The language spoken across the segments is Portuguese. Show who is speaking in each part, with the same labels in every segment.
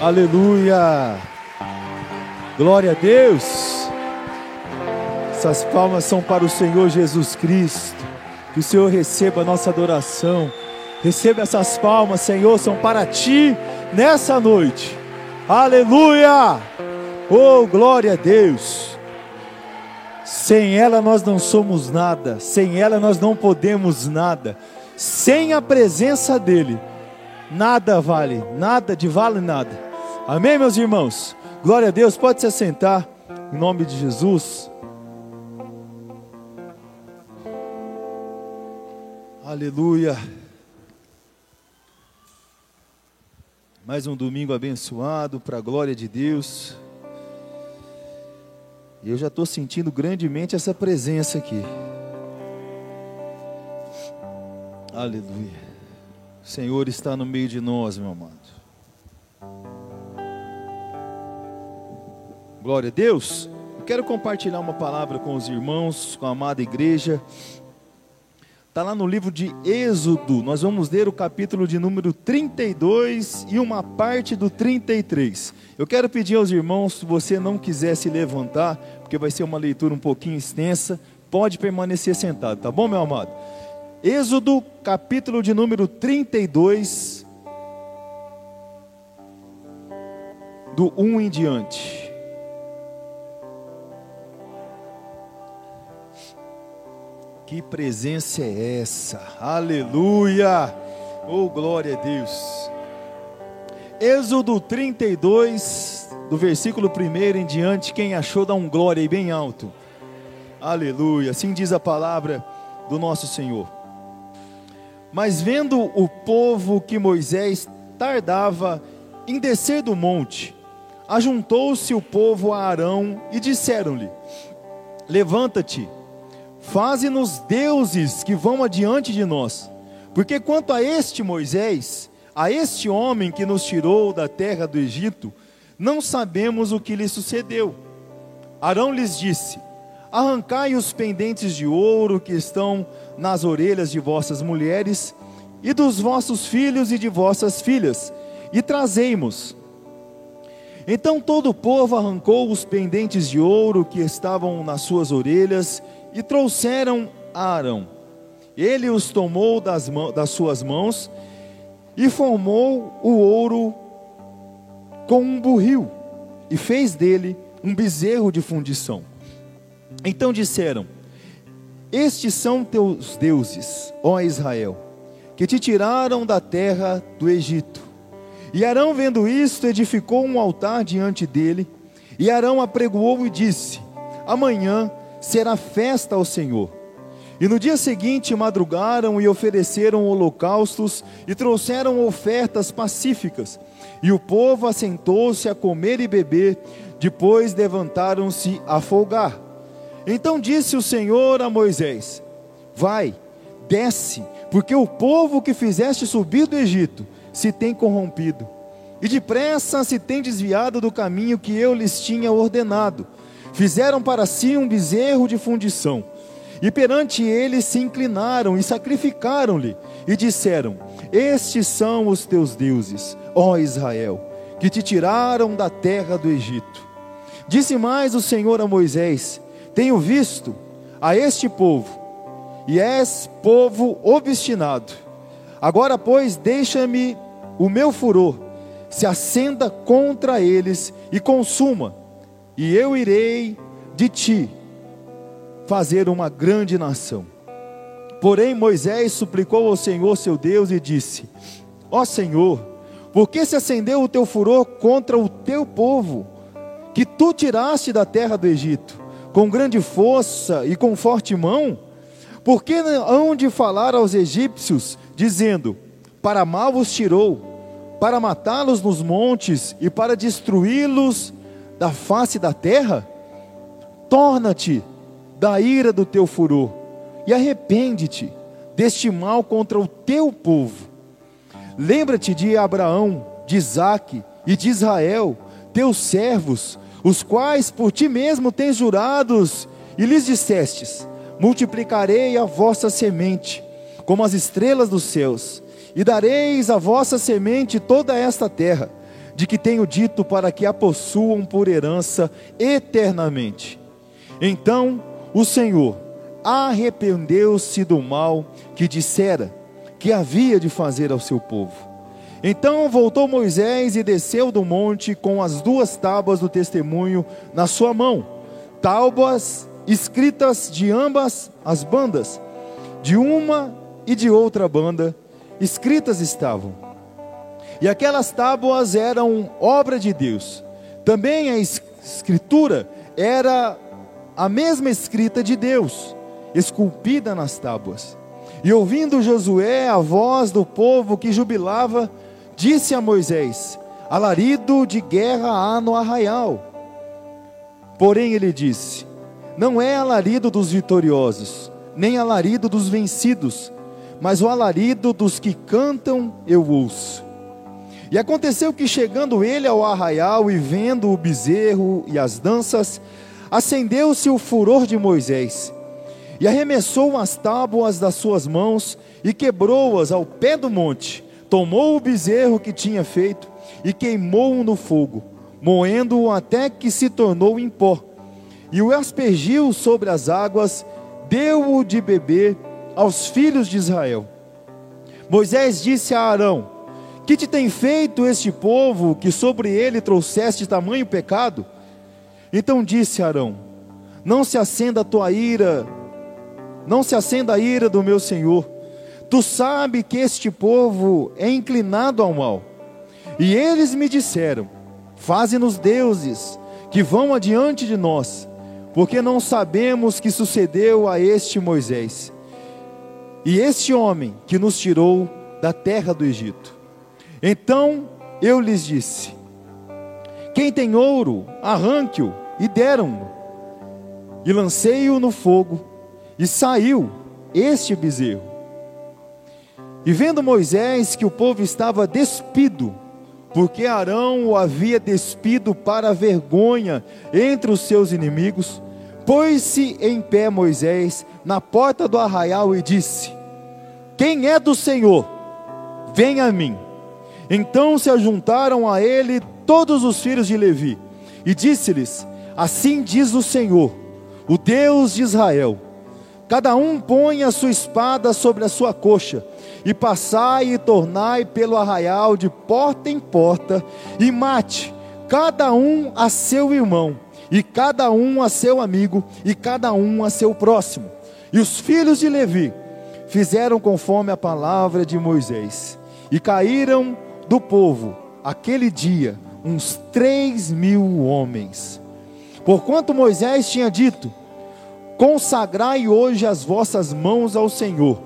Speaker 1: Aleluia. Glória a Deus. Essas palmas são para o Senhor Jesus Cristo. Que o Senhor receba a nossa adoração. Receba essas palmas, Senhor, são para ti nessa noite. Aleluia. Oh, glória a Deus. Sem ela nós não somos nada, sem ela nós não podemos nada. Sem a presença dele, nada vale, nada de vale nada. Amém, meus irmãos? Glória a Deus, pode se assentar, em nome de Jesus. Aleluia. Mais um domingo abençoado, para a glória de Deus. E eu já estou sentindo grandemente essa presença aqui. Aleluia. O Senhor está no meio de nós, meu amado. Glória a Deus. Eu quero compartilhar uma palavra com os irmãos, com a amada igreja. Está lá no livro de Êxodo. Nós vamos ler o capítulo de número 32 e uma parte do 33. Eu quero pedir aos irmãos, se você não quiser se levantar, porque vai ser uma leitura um pouquinho extensa, pode permanecer sentado, tá bom, meu amado? Êxodo, capítulo de número 32, do 1 em diante. Que presença é essa? Aleluia! Oh, glória a Deus! Êxodo 32, do versículo 1 em diante, quem achou dá um glória aí bem alto. Aleluia! Assim diz a palavra do nosso Senhor. Mas vendo o povo que Moisés tardava em descer do monte, ajuntou-se o povo a Arão e disseram-lhe: Levanta-te Faze-nos deuses que vão adiante de nós. Porque quanto a este Moisés, a este homem que nos tirou da terra do Egito, não sabemos o que lhe sucedeu. Arão lhes disse: Arrancai os pendentes de ouro que estão nas orelhas de vossas mulheres e dos vossos filhos e de vossas filhas, e trazei-mos. Então todo o povo arrancou os pendentes de ouro que estavam nas suas orelhas e trouxeram a Arão. Ele os tomou das, mãos, das suas mãos e formou o ouro com um burril e fez dele um bezerro de fundição. Então disseram: Estes são teus deuses, ó Israel, que te tiraram da terra do Egito. E Arão, vendo isto, edificou um altar diante dele. E Arão apregoou e disse: Amanhã será festa ao Senhor. E no dia seguinte madrugaram e ofereceram holocaustos e trouxeram ofertas pacíficas. E o povo assentou-se a comer e beber, depois levantaram-se a folgar. Então disse o Senhor a Moisés: Vai, desce, porque o povo que fizeste subir do Egito se tem corrompido, e depressa se tem desviado do caminho que eu lhes tinha ordenado. Fizeram para si um bezerro de fundição. E perante ele se inclinaram e sacrificaram-lhe, e disseram: Estes são os teus deuses, ó Israel, que te tiraram da terra do Egito. Disse mais o Senhor a Moisés: Tenho visto a este povo, e és povo obstinado. Agora, pois, deixa-me o meu furor, se acenda contra eles e consuma e eu irei de ti fazer uma grande nação. Porém, Moisés suplicou ao Senhor seu Deus e disse: Ó Senhor, por que se acendeu o teu furor contra o teu povo, que tu tiraste da terra do Egito, com grande força e com forte mão? Por que hão de falar aos egípcios, dizendo: Para mal vos tirou, para matá-los nos montes e para destruí-los da face da terra? Torna-te da ira do teu furor e arrepende-te deste mal contra o teu povo. Lembra-te de Abraão, de Isaque e de Israel, teus servos, os quais por ti mesmo tens jurados, e lhes dissestes: Multiplicarei a vossa semente, como as estrelas dos céus, e dareis a vossa semente toda esta terra de que tenho dito para que a possuam por herança eternamente. Então o Senhor arrependeu-se do mal que dissera que havia de fazer ao seu povo. Então voltou Moisés e desceu do monte com as duas tábuas do testemunho na sua mão, tábuas escritas de ambas as bandas, de uma e de outra banda, escritas estavam. E aquelas tábuas eram obra de Deus. Também a escritura era a mesma escrita de Deus, esculpida nas tábuas. E ouvindo Josué a voz do povo que jubilava, disse a Moisés: Alarido de guerra há no arraial. Porém ele disse: Não é alarido dos vitoriosos, nem alarido dos vencidos, mas o alarido dos que cantam eu ouço. E aconteceu que, chegando ele ao arraial e vendo o bezerro e as danças, acendeu-se o furor de Moisés, e arremessou as tábuas das suas mãos e quebrou-as ao pé do monte. Tomou o bezerro que tinha feito e queimou-o no fogo, moendo-o até que se tornou em pó. E o aspergiu sobre as águas, deu-o de beber aos filhos de Israel. Moisés disse a Arão: Que te tem feito este povo que sobre ele trouxeste tamanho pecado? Então disse Arão: Não se acenda a tua ira, não se acenda a ira do meu senhor. Tu sabe que este povo é inclinado ao mal. E eles me disseram: Faze-nos deuses que vão adiante de nós, porque não sabemos que sucedeu a este Moisés e este homem que nos tirou da terra do Egito. Então eu lhes disse: Quem tem ouro, arranque-o e deram-no. E lancei-o no fogo, e saiu este bezerro. E vendo Moisés que o povo estava despido, porque Arão o havia despido para vergonha entre os seus inimigos, pôs-se em pé Moisés na porta do arraial e disse: Quem é do Senhor? Venha a mim. Então se ajuntaram a ele todos os filhos de Levi, e disse-lhes: Assim diz o Senhor, o Deus de Israel: Cada um põe a sua espada sobre a sua coxa, e passai e tornai pelo arraial de porta em porta, e mate cada um a seu irmão, e cada um a seu amigo, e cada um a seu próximo. E os filhos de Levi fizeram conforme a palavra de Moisés, e caíram do povo aquele dia uns três mil homens. Porquanto Moisés tinha dito: Consagrai hoje as vossas mãos ao Senhor,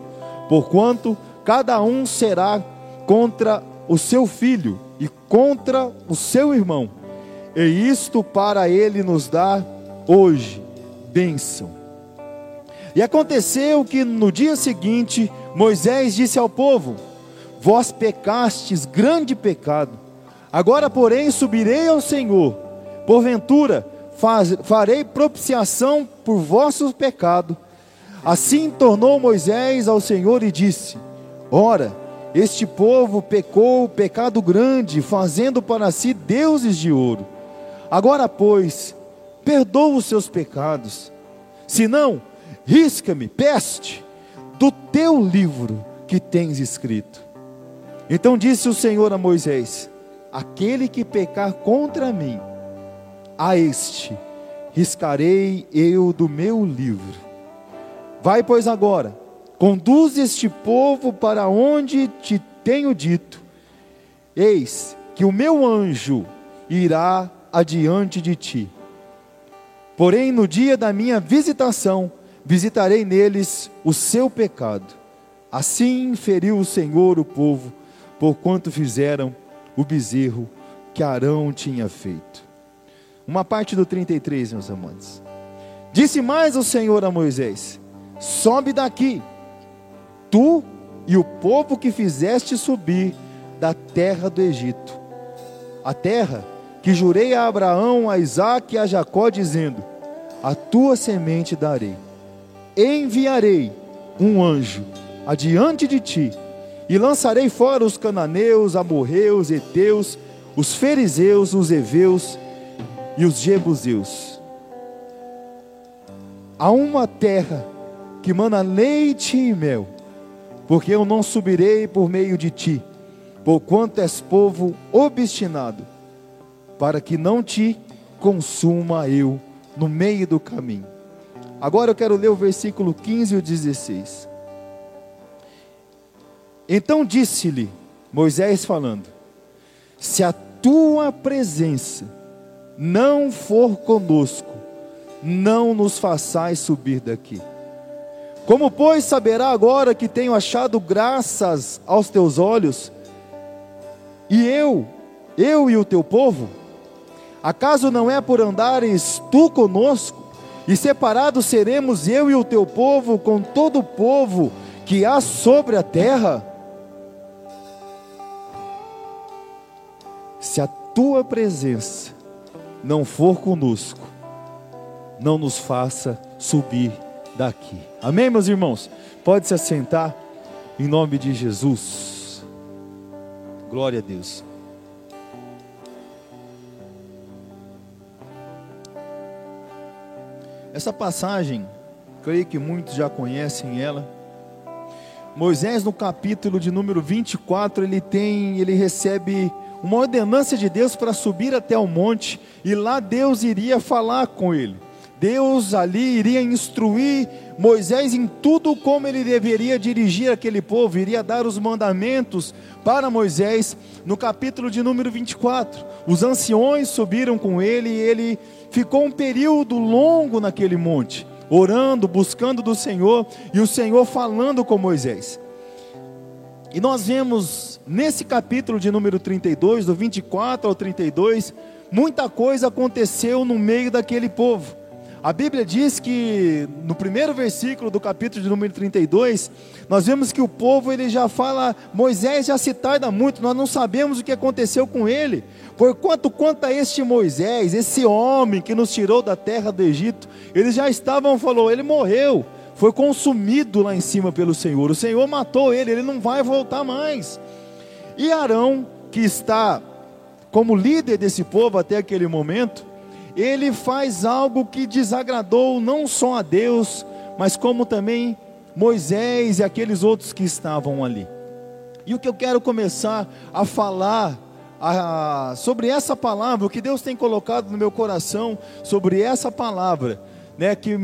Speaker 1: porquanto cada um será contra o seu filho e contra o seu irmão, e isto para ele nos dar hoje bênção. E aconteceu que no dia seguinte Moisés disse ao povo: Vós pecastes grande pecado. Agora, porém, subirei ao Senhor. Porventura, faz, farei propiciação por vosso pecado. Assim tornou Moisés ao Senhor e disse: Ora, este povo pecou pecado grande, fazendo para si deuses de ouro. Agora, pois, perdoa os seus pecados. Se não, risca-me, peste, do teu livro que tens escrito. Então disse o Senhor a Moisés: Aquele que pecar contra mim, a este riscarei eu do meu livro. Vai, pois, agora, conduz este povo para onde te tenho dito. Eis que o meu anjo irá adiante de ti. Porém, no dia da minha visitação, visitarei neles o seu pecado. Assim feriu o Senhor o povo, porquanto fizeram o bezerro que Arão tinha feito. Uma parte do 33, meus amantes. Disse mais o Senhor a Moisés: Sobe daqui, tu e o povo que fizeste subir da terra do Egito, a terra que jurei a Abraão, a Isaque e a Jacó, dizendo: A tua semente darei. Enviarei um anjo adiante de ti, e lançarei fora os cananeus, amorreus, heteus, os fariseus, os heveus e os jebuseus. Há uma terra que mana leite e mel, porque eu não subirei por meio de ti, porquanto és povo obstinado, para que não te consuma eu no meio do caminho. Agora eu quero ler o versículo 15 e o 16. Então disse-lhe Moisés falando: Se a tua presença não for conosco, não nos façais subir daqui. Como, pois, saberá agora que tenho achado graças aos teus olhos, e eu, eu e o teu povo? Acaso não é por andares tu conosco, e separados seremos eu e o teu povo com todo o povo que há sobre a terra? Se a tua presença não for conosco, não nos faça subir daqui. Amém, meus irmãos? Pode se assentar em nome de Jesus. Glória a Deus. Essa passagem, creio que muitos já conhecem ela. Moisés no capítulo de número 24, ele tem, ele recebe uma ordenança de Deus para subir até o monte e lá Deus iria falar com ele. Deus ali iria instruir Moisés em tudo como ele deveria dirigir aquele povo, iria dar os mandamentos para Moisés no capítulo de número 24. Os anciões subiram com ele e ele ficou um período longo naquele monte, orando, buscando do Senhor e o Senhor falando com Moisés. E nós vemos nesse capítulo de número 32, do 24 ao 32, muita coisa aconteceu no meio daquele povo. A Bíblia diz que no primeiro versículo do capítulo de número 32, nós vemos que o povo ele já fala, Moisés já se tarda muito, nós não sabemos o que aconteceu com ele. Porquanto quanto a este Moisés, esse homem que nos tirou da terra do Egito, eles já estavam falou, ele morreu, foi consumido lá em cima pelo Senhor. O Senhor matou ele, ele não vai voltar mais. E Arão, que está como líder desse povo até aquele momento, ele faz algo que desagradou não só a Deus, mas como também Moisés e aqueles outros que estavam ali. E o que eu quero começar a falar a, sobre essa palavra, o que Deus tem colocado no meu coração sobre essa palavra, né, que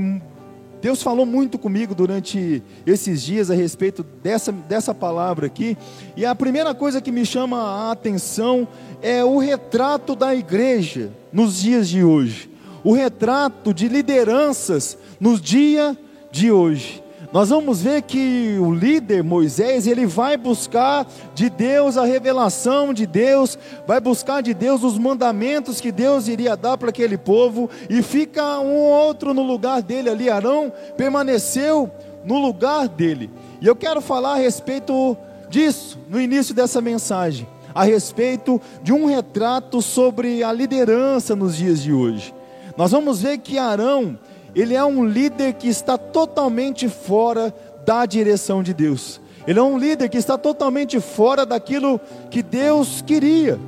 Speaker 1: Deus falou muito comigo durante esses dias a respeito dessa, dessa palavra aqui, e a primeira coisa que me chama a atenção é o retrato da igreja nos dias de hoje, o retrato de lideranças nos dias de hoje nós vamos ver que o líder Moisés, ele vai buscar de Deus a revelação de Deus, vai buscar de Deus os mandamentos que Deus iria dar para aquele povo, e fica um outro no lugar dele ali. Arão permaneceu no lugar dele. E eu quero falar a respeito disso no início dessa mensagem, a respeito de um retrato sobre a liderança nos dias de hoje. Nós vamos ver que Arão, ele é um líder que está totalmente fora da direção de Deus. Ele é um líder que está totalmente fora daquilo que Deus queria.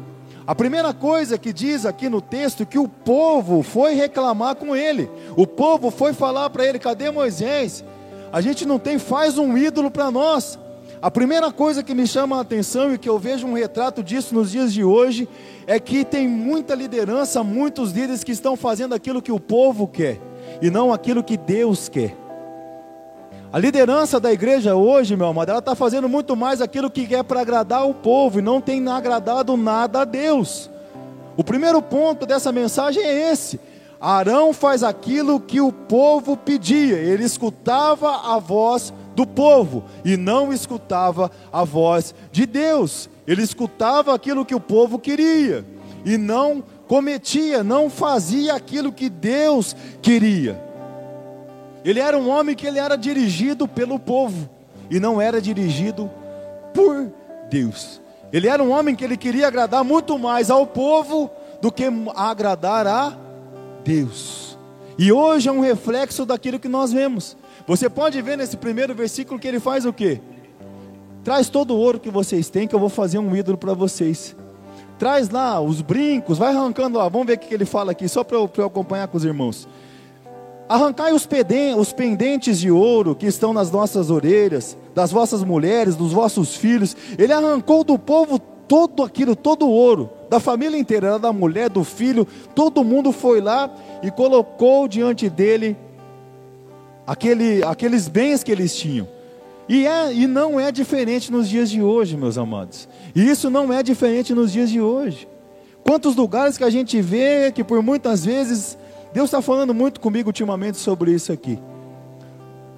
Speaker 1: A primeira coisa que diz aqui no texto que o povo foi reclamar com ele. O povo foi falar para ele: "Cadê Moisés? A gente não tem, faz um ídolo para nós". A primeira coisa que me chama a atenção e que eu vejo um retrato disso nos dias de hoje é que tem muita liderança, muitos líderes que estão fazendo aquilo que o povo quer e não aquilo que Deus quer. A liderança da igreja hoje, meu amado, ela está fazendo muito mais aquilo que quer para agradar o povo e não tem agradado nada a Deus. O primeiro ponto dessa mensagem é esse: Arão faz aquilo que o povo pedia, ele escutava a voz do povo e não escutava a voz de Deus, ele escutava aquilo que o povo queria e não cometia, não fazia aquilo que Deus queria. Ele era um homem que ele era dirigido pelo povo e não era dirigido por Deus. Ele era um homem que ele queria agradar muito mais ao povo do que agradar a Deus. E hoje é um reflexo daquilo que nós vemos. Você pode ver nesse primeiro versículo que ele faz o quê? Traz todo o ouro que vocês têm, que eu vou fazer um ídolo para vocês. Traz lá os brincos, vai arrancando lá, vamos ver o que ele fala aqui, só para eu, eu, acompanhar com os irmãos. Arrancai os, os pendentes de ouro que estão nas nossas orelhas, das vossas mulheres, dos vossos filhos. Ele arrancou do povo todo aquilo, todo o ouro, da família inteira, da mulher, do filho, todo mundo foi lá e colocou diante dele aquele, aqueles bens que eles tinham. E, é, e não é diferente nos dias de hoje, meus amados. E isso não é diferente nos dias de hoje. Quantos lugares que a gente vê que por muitas vezes, Deus está falando muito comigo ultimamente sobre isso aqui.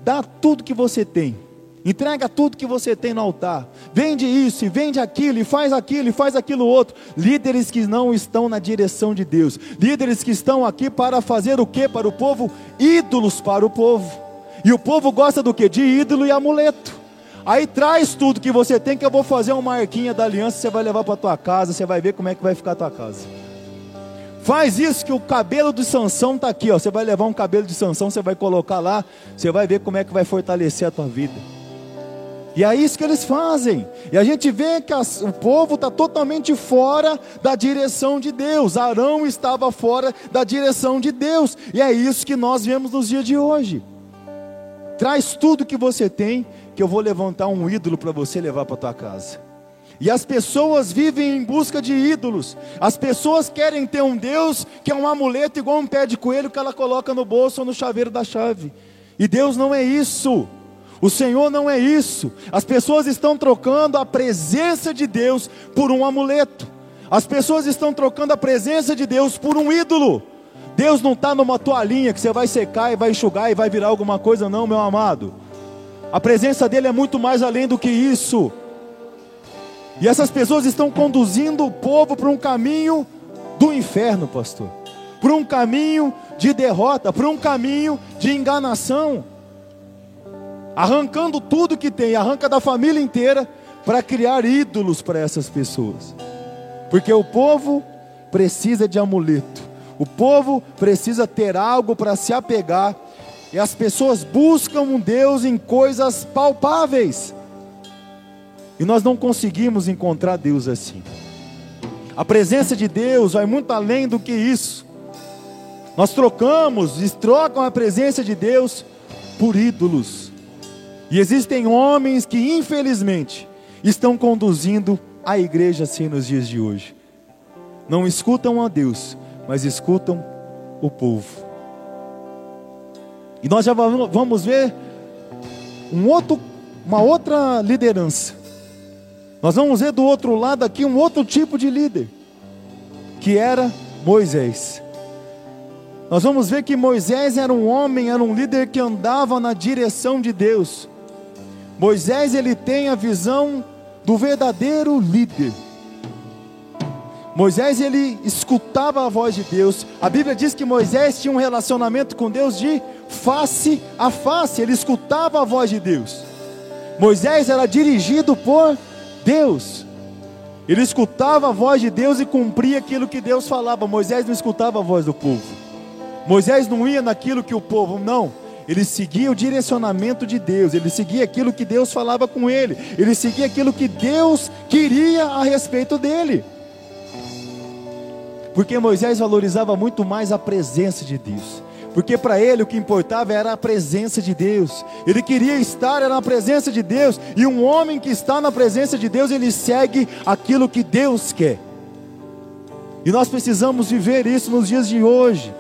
Speaker 1: Dá tudo que você tem. Entrega tudo que você tem no altar. Vende isso, e vende aquilo, e faz aquilo, e faz aquilo outro. Líderes que não estão na direção de Deus. Líderes que estão aqui para fazer o que para o povo? Ídolos para o povo. E o povo gosta do que? De ídolo e amuleto. Aí traz tudo que você tem, que eu vou fazer uma marquinha da aliança, você vai levar para tua casa, você vai ver como é que vai ficar a tua casa. Faz isso que o cabelo de Sansão está aqui, ó. Você vai levar um cabelo de Sansão, você vai colocar lá, você vai ver como é que vai fortalecer a tua vida. E é isso que eles fazem. E a gente vê que as, o povo está totalmente fora da direção de Deus. Arão estava fora da direção de Deus. E é isso que nós vemos nos dias de hoje. Traz tudo que você tem, que eu vou levantar um ídolo para você levar para tua casa. E as pessoas vivem em busca de ídolos. As pessoas querem ter um Deus que é um amuleto igual um pé de coelho que ela coloca no bolso ou no chaveiro da chave. E Deus não é isso. O Senhor não é isso. As pessoas estão trocando a presença de Deus por um amuleto. As pessoas estão trocando a presença de Deus por um ídolo. Deus não está numa toalhinha que você vai secar e vai enxugar e vai virar alguma coisa, não, meu amado. A presença dele é muito mais além do que isso. E essas pessoas estão conduzindo o povo para um caminho do inferno, pastor. Para um caminho de derrota, para um caminho de enganação. Arrancando tudo que tem, arranca da família inteira para criar ídolos para essas pessoas. Porque o povo precisa de amuleto. O povo precisa ter algo para se apegar, e as pessoas buscam um Deus em coisas palpáveis. E nós não conseguimos encontrar Deus assim. A presença de Deus vai muito além do que isso. Nós trocamos e trocam a presença de Deus por ídolos. E existem homens que, infelizmente, estão conduzindo a igreja assim nos dias de hoje. Não escutam a Deus, mas escutam o povo. E nós já vamos ver um outro, uma outra liderança. Nós vamos ver do outro lado aqui um outro tipo de líder, que era Moisés. Nós vamos ver que Moisés era um homem, era um líder que andava na direção de Deus. Moisés ele tem a visão do verdadeiro líder. Moisés ele escutava a voz de Deus. A Bíblia diz que Moisés tinha um relacionamento com Deus de face a face, ele escutava a voz de Deus. Moisés era dirigido por Deus. Ele escutava a voz de Deus e cumpria aquilo que Deus falava. Moisés não escutava a voz do povo. Moisés não ia naquilo que o povo, não. Ele seguia o direcionamento de Deus, ele seguia aquilo que Deus falava com ele, ele seguia aquilo que Deus queria a respeito dele. Porque Moisés valorizava muito mais a presença de Deus. Porque para ele o que importava era a presença de Deus. Ele queria estar na presença de Deus. E um homem que está na presença de Deus, ele segue aquilo que Deus quer. E nós precisamos viver isso nos dias de hoje.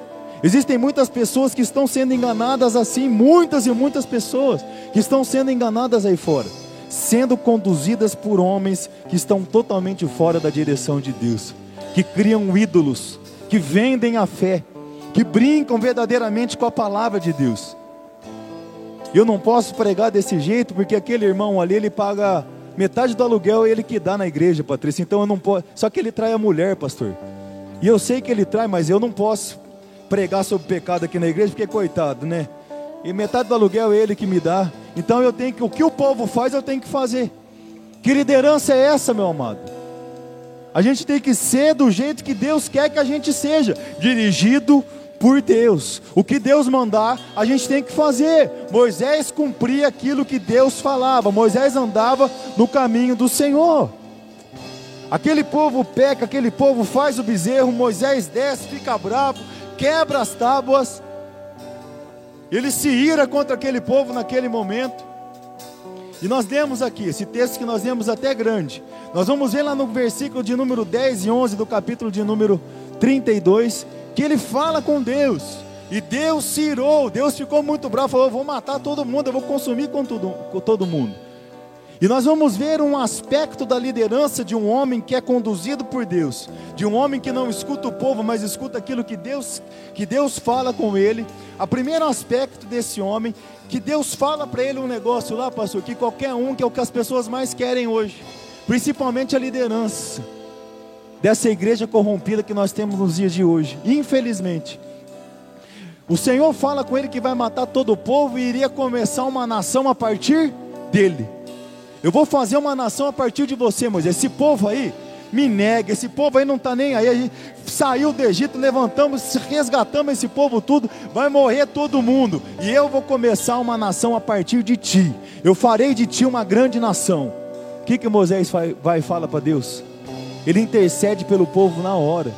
Speaker 1: Existem muitas pessoas que estão sendo enganadas assim, muitas e muitas pessoas que estão sendo enganadas aí fora, sendo conduzidas por homens que estão totalmente fora da direção de Deus que criam ídolos, que vendem a fé, que brincam verdadeiramente com a palavra de Deus. Eu não posso pregar desse jeito porque aquele irmão ali ele paga metade do aluguel ele que dá na igreja, Patrícia. Então eu não posso. Só que ele trai a mulher, pastor. E eu sei que ele trai, mas eu não posso pregar sobre pecado aqui na igreja porque coitado, né? E metade do aluguel é ele que me dá. Então eu tenho que o que o povo faz eu tenho que fazer. Que liderança é essa, meu amado? A gente tem que ser do jeito que Deus quer que a gente seja, dirigido por Deus. O que Deus mandar, a gente tem que fazer. Moisés cumpria aquilo que Deus falava. Moisés andava no caminho do Senhor. Aquele povo peca, aquele povo faz o bezerro, Moisés desce, fica bravo, quebra as tábuas. Ele se ira contra aquele povo naquele momento. E nós lemos aqui, esse texto que nós lemos até grande. Nós vamos ver lá no versículo de número 10 e 11 do capítulo de número 32, que ele fala com Deus. E Deus se irou, Deus ficou muito bravo, falou: Eu vou matar todo mundo, eu vou consumir com, tudo, com todo mundo. E nós vamos ver um aspecto da liderança de um homem que é conduzido por Deus, de um homem que não escuta o povo, mas escuta aquilo que Deus, que Deus fala com ele. O primeiro aspecto desse homem, que Deus fala para ele um negócio lá, pastor, que qualquer um, que é o que as pessoas mais querem hoje, principalmente a liderança dessa igreja corrompida que nós temos nos dias de hoje, infelizmente. O Senhor fala com ele que vai matar todo o povo e iria começar uma nação a partir dele. Eu vou fazer uma nação a partir de você, Moisés. Esse povo aí me nega, esse povo aí não está nem aí. A gente saiu do Egito, levantamos, resgatamos esse povo tudo, vai morrer todo mundo. E eu vou começar uma nação a partir de ti. Eu farei de ti uma grande nação. O que, que Moisés vai, e fala para Deus? Ele intercede pelo povo na hora.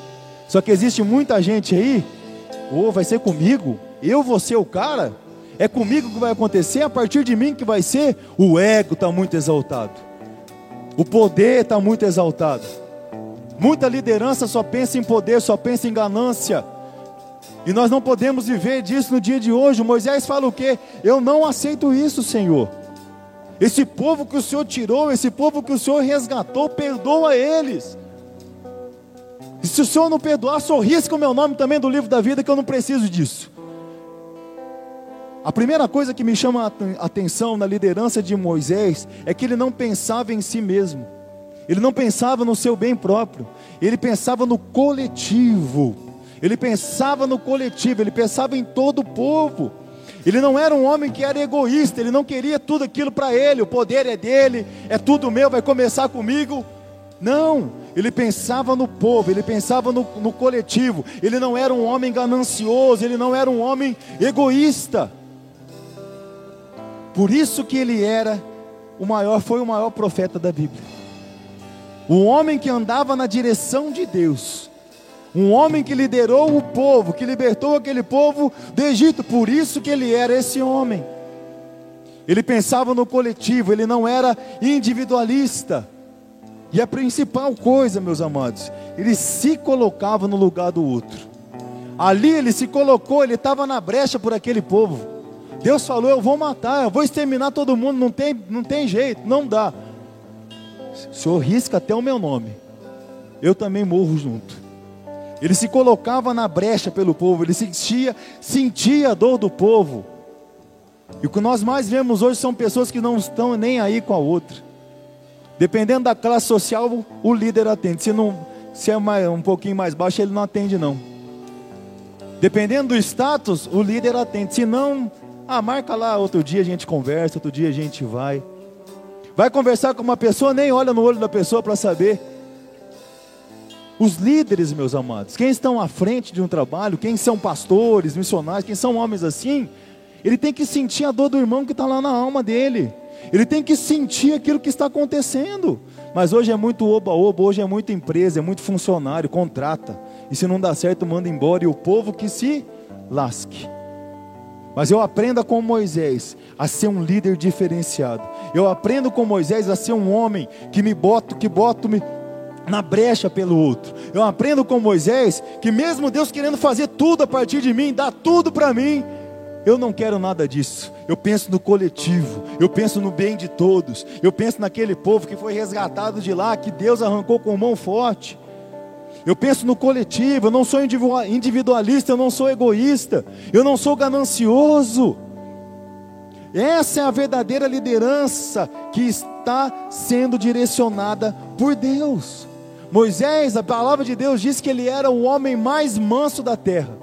Speaker 1: Só que existe muita gente aí, ou oh, vai ser comigo? Eu vou ser o cara? É comigo que vai acontecer, a partir de mim que vai ser. O ego está muito exaltado, o poder está muito exaltado. Muita liderança só pensa em poder, só pensa em ganância. E nós não podemos viver disso no dia de hoje. Moisés fala o quê? Eu não aceito isso, Senhor. Esse povo que o Senhor tirou, esse povo que o Senhor resgatou, perdoa eles. E se o Senhor não perdoar, sorrisca o meu nome também do livro da vida, que eu não preciso disso. A primeira coisa que me chama a atenção na liderança de Moisés é que ele não pensava em si mesmo, ele não pensava no seu bem próprio, ele pensava no coletivo, ele pensava no coletivo, ele pensava em todo o povo. Ele não era um homem que era egoísta, ele não queria tudo aquilo para ele, o poder é dele, é tudo meu, vai começar comigo. Não, ele pensava no povo, ele pensava no, no coletivo, ele não era um homem ganancioso, ele não era um homem egoísta. Por isso que ele era o maior, foi o maior profeta da Bíblia. Um homem que andava na direção de Deus. Um homem que liderou o povo, que libertou aquele povo do Egito. Por isso que ele era esse homem. Ele pensava no coletivo, ele não era individualista. E a principal coisa, meus amados, ele se colocava no lugar do outro. Ali ele se colocou, ele estava na brecha por aquele povo. Deus falou: Eu vou matar, eu vou exterminar todo mundo, não tem, não tem jeito, não dá. O Senhor risca até o meu nome, eu também morro junto. Ele se colocava na brecha pelo povo, ele sentia, sentia a dor do povo. E o que nós mais vemos hoje são pessoas que não estão nem aí com a outra. Dependendo da classe social, o líder atende. Se, não, se é mais, um pouquinho mais baixo, ele não atende, não. Dependendo do status, o líder atende. Se não, ah, marca lá, outro dia a gente conversa, outro dia a gente vai. Vai conversar com uma pessoa, nem olha no olho da pessoa para saber. Os líderes, meus amados, quem estão à frente de um trabalho, quem são pastores, missionários, quem são homens assim, ele tem que sentir a dor do irmão que está lá na alma dele. Ele tem que sentir aquilo que está acontecendo. Mas hoje é muito oba-oba, hoje é muita empresa, é muito funcionário, contrata. E se não dá certo, manda embora. E o povo que se lasque. Mas eu aprendo com Moisés a ser um líder diferenciado. Eu aprendo com Moisés a ser um homem que me boto, que boto me na brecha pelo outro. Eu aprendo com Moisés que mesmo Deus querendo fazer tudo a partir de mim, dar tudo para mim, eu não quero nada disso. Eu penso no coletivo, eu penso no bem de todos. Eu penso naquele povo que foi resgatado de lá, que Deus arrancou com mão forte. Eu penso no coletivo, eu não sou individualista, eu não sou egoísta, eu não sou ganancioso. Essa é a verdadeira liderança que está sendo direcionada por Deus. Moisés, a palavra de Deus diz que ele era o homem mais manso da terra.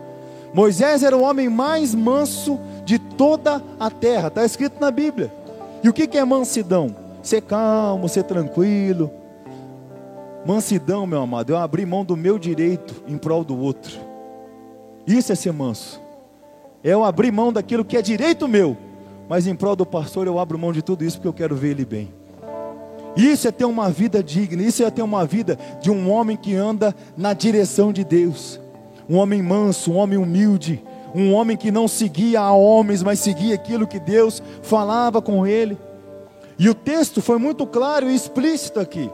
Speaker 1: Moisés era o homem mais manso de toda a terra, está escrito na Bíblia. E o que é mansidão? Ser calmo, ser tranquilo, Mansidão, meu amado, eu abri mão do meu direito em prol do outro. Isso é ser manso. É eu abrir mão daquilo que é direito meu, mas em prol do pastor eu abro mão de tudo isso porque eu quero ver ele bem. Isso é ter uma vida digna, isso é ter uma vida de um homem que anda na direção de Deus. Um homem manso, um homem humilde, um homem que não seguia a homens, mas seguia aquilo que Deus falava com ele. E o texto foi muito claro e explícito aqui.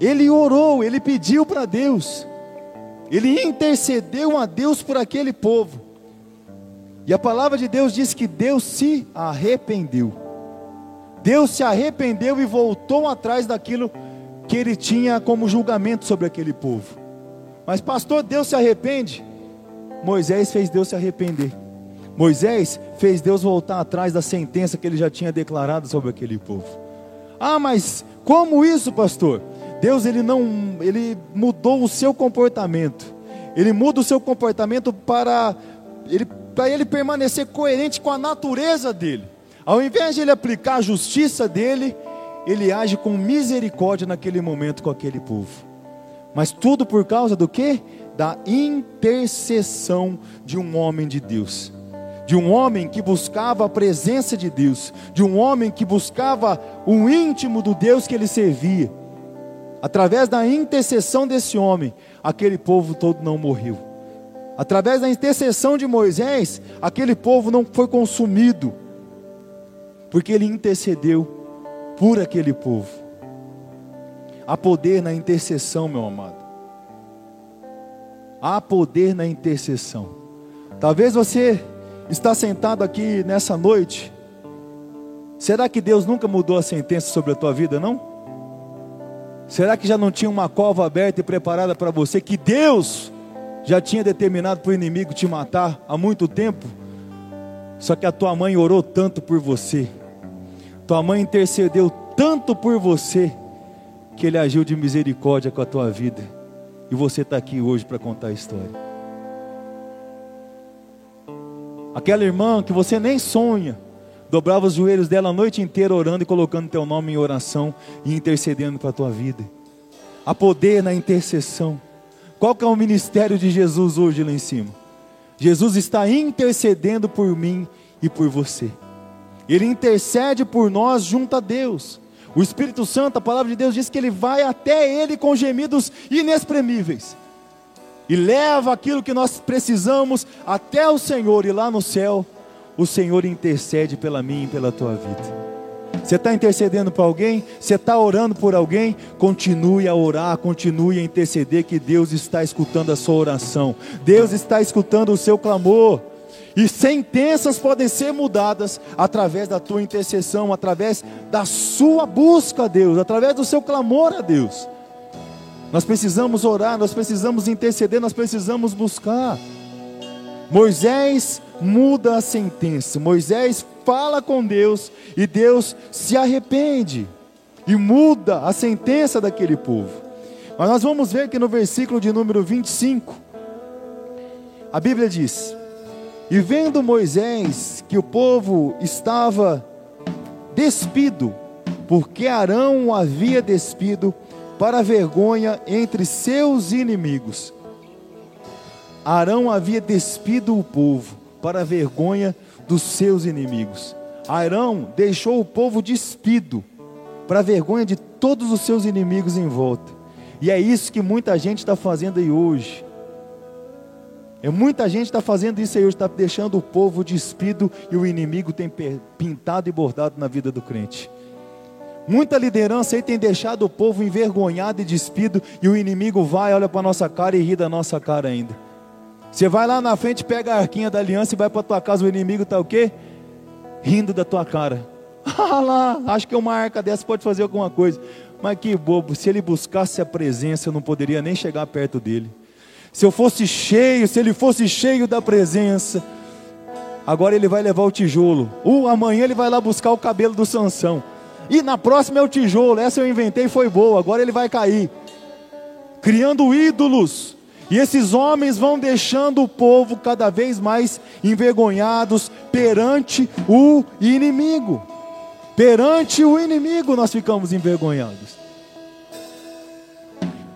Speaker 1: Ele orou, ele pediu para Deus, ele intercedeu a Deus por aquele povo. E a palavra de Deus diz que Deus se arrependeu. Deus se arrependeu e voltou atrás daquilo que ele tinha como julgamento sobre aquele povo. Mas, pastor, Deus se arrepende? Moisés fez Deus se arrepender. Moisés fez Deus voltar atrás da sentença que ele já tinha declarado sobre aquele povo. Ah, mas como isso, pastor? Deus ele não, ele mudou o seu comportamento. Ele muda o seu comportamento para ele, para ele permanecer coerente com a natureza dele. Ao invés de ele aplicar a justiça dele, ele age com misericórdia naquele momento com aquele povo. Mas tudo por causa do que? Da intercessão de um homem de Deus. De um homem que buscava a presença de Deus, de um homem que buscava o íntimo do Deus que ele servia. Através da intercessão desse homem, aquele povo todo não morreu. Através da intercessão de Moisés, aquele povo não foi consumido, porque ele intercedeu por aquele povo. Há poder na intercessão, meu amado. Há poder na intercessão. Talvez você está sentado aqui nessa noite. Será que Deus nunca mudou a sentença sobre a tua vida, não? Será que já não tinha uma cova aberta e preparada para você que Deus já tinha determinado para o inimigo te matar há muito tempo? Só que a tua mãe orou tanto por você, tua mãe intercedeu tanto por você, que ele agiu de misericórdia com a tua vida, e você está aqui hoje para contar a história. Aquela irmã que você nem sonha, dobrava os joelhos dela a noite inteira orando e colocando teu nome em oração e intercedendo para a tua vida. Há poder na intercessão. Qual que é o ministério de Jesus hoje lá em cima? Jesus está intercedendo por mim e por você. Ele intercede por nós junto a Deus. O Espírito Santo, a palavra de Deus diz que ele vai até ele com gemidos inexprimíveis. E leva aquilo que nós precisamos até o Senhor e lá no céu o Senhor intercede pela mim e pela tua vida. Você está intercedendo para alguém? Você está orando por alguém? Continue a orar, continue a interceder, que Deus está escutando a sua oração. Deus está escutando o seu clamor. E sentenças podem ser mudadas através da tua intercessão, através da sua busca a Deus, através do seu clamor a Deus. Nós precisamos orar, nós precisamos interceder, nós precisamos buscar. Moisés muda a sentença. Moisés fala com Deus e Deus se arrepende e muda a sentença daquele povo. Mas nós vamos ver que no versículo de número 25, a Bíblia diz: E vendo Moisés que o povo estava despido, porque Arão o havia despido para vergonha entre seus inimigos. Arão havia despido o povo para a vergonha dos seus inimigos. Arão deixou o povo despido para a vergonha de todos os seus inimigos em volta. E é isso que muita gente está fazendo aí hoje. É muita gente está fazendo isso aí hoje, está deixando o povo despido e o inimigo tem pintado e bordado na vida do crente. Muita liderança aí tem deixado o povo envergonhado e despido e o inimigo vai, olha para a nossa cara e ri da nossa cara ainda. Você vai lá na frente, pega a arquinha da aliança e vai para tua casa, o inimigo está o quê? Rindo da tua cara. Ah lá, acho que uma arca dessa pode fazer alguma coisa. Mas que bobo, se ele buscasse a presença, eu não poderia nem chegar perto dele. Se eu fosse cheio, se ele fosse cheio da presença, agora ele vai levar o tijolo. Uh, amanhã ele vai lá buscar o cabelo do Sansão. E na próxima é o tijolo. Essa eu inventei foi boa. Agora ele vai cair. Criando ídolos e esses homens vão deixando o povo cada vez mais envergonhados perante o inimigo. Perante o inimigo nós ficamos envergonhados.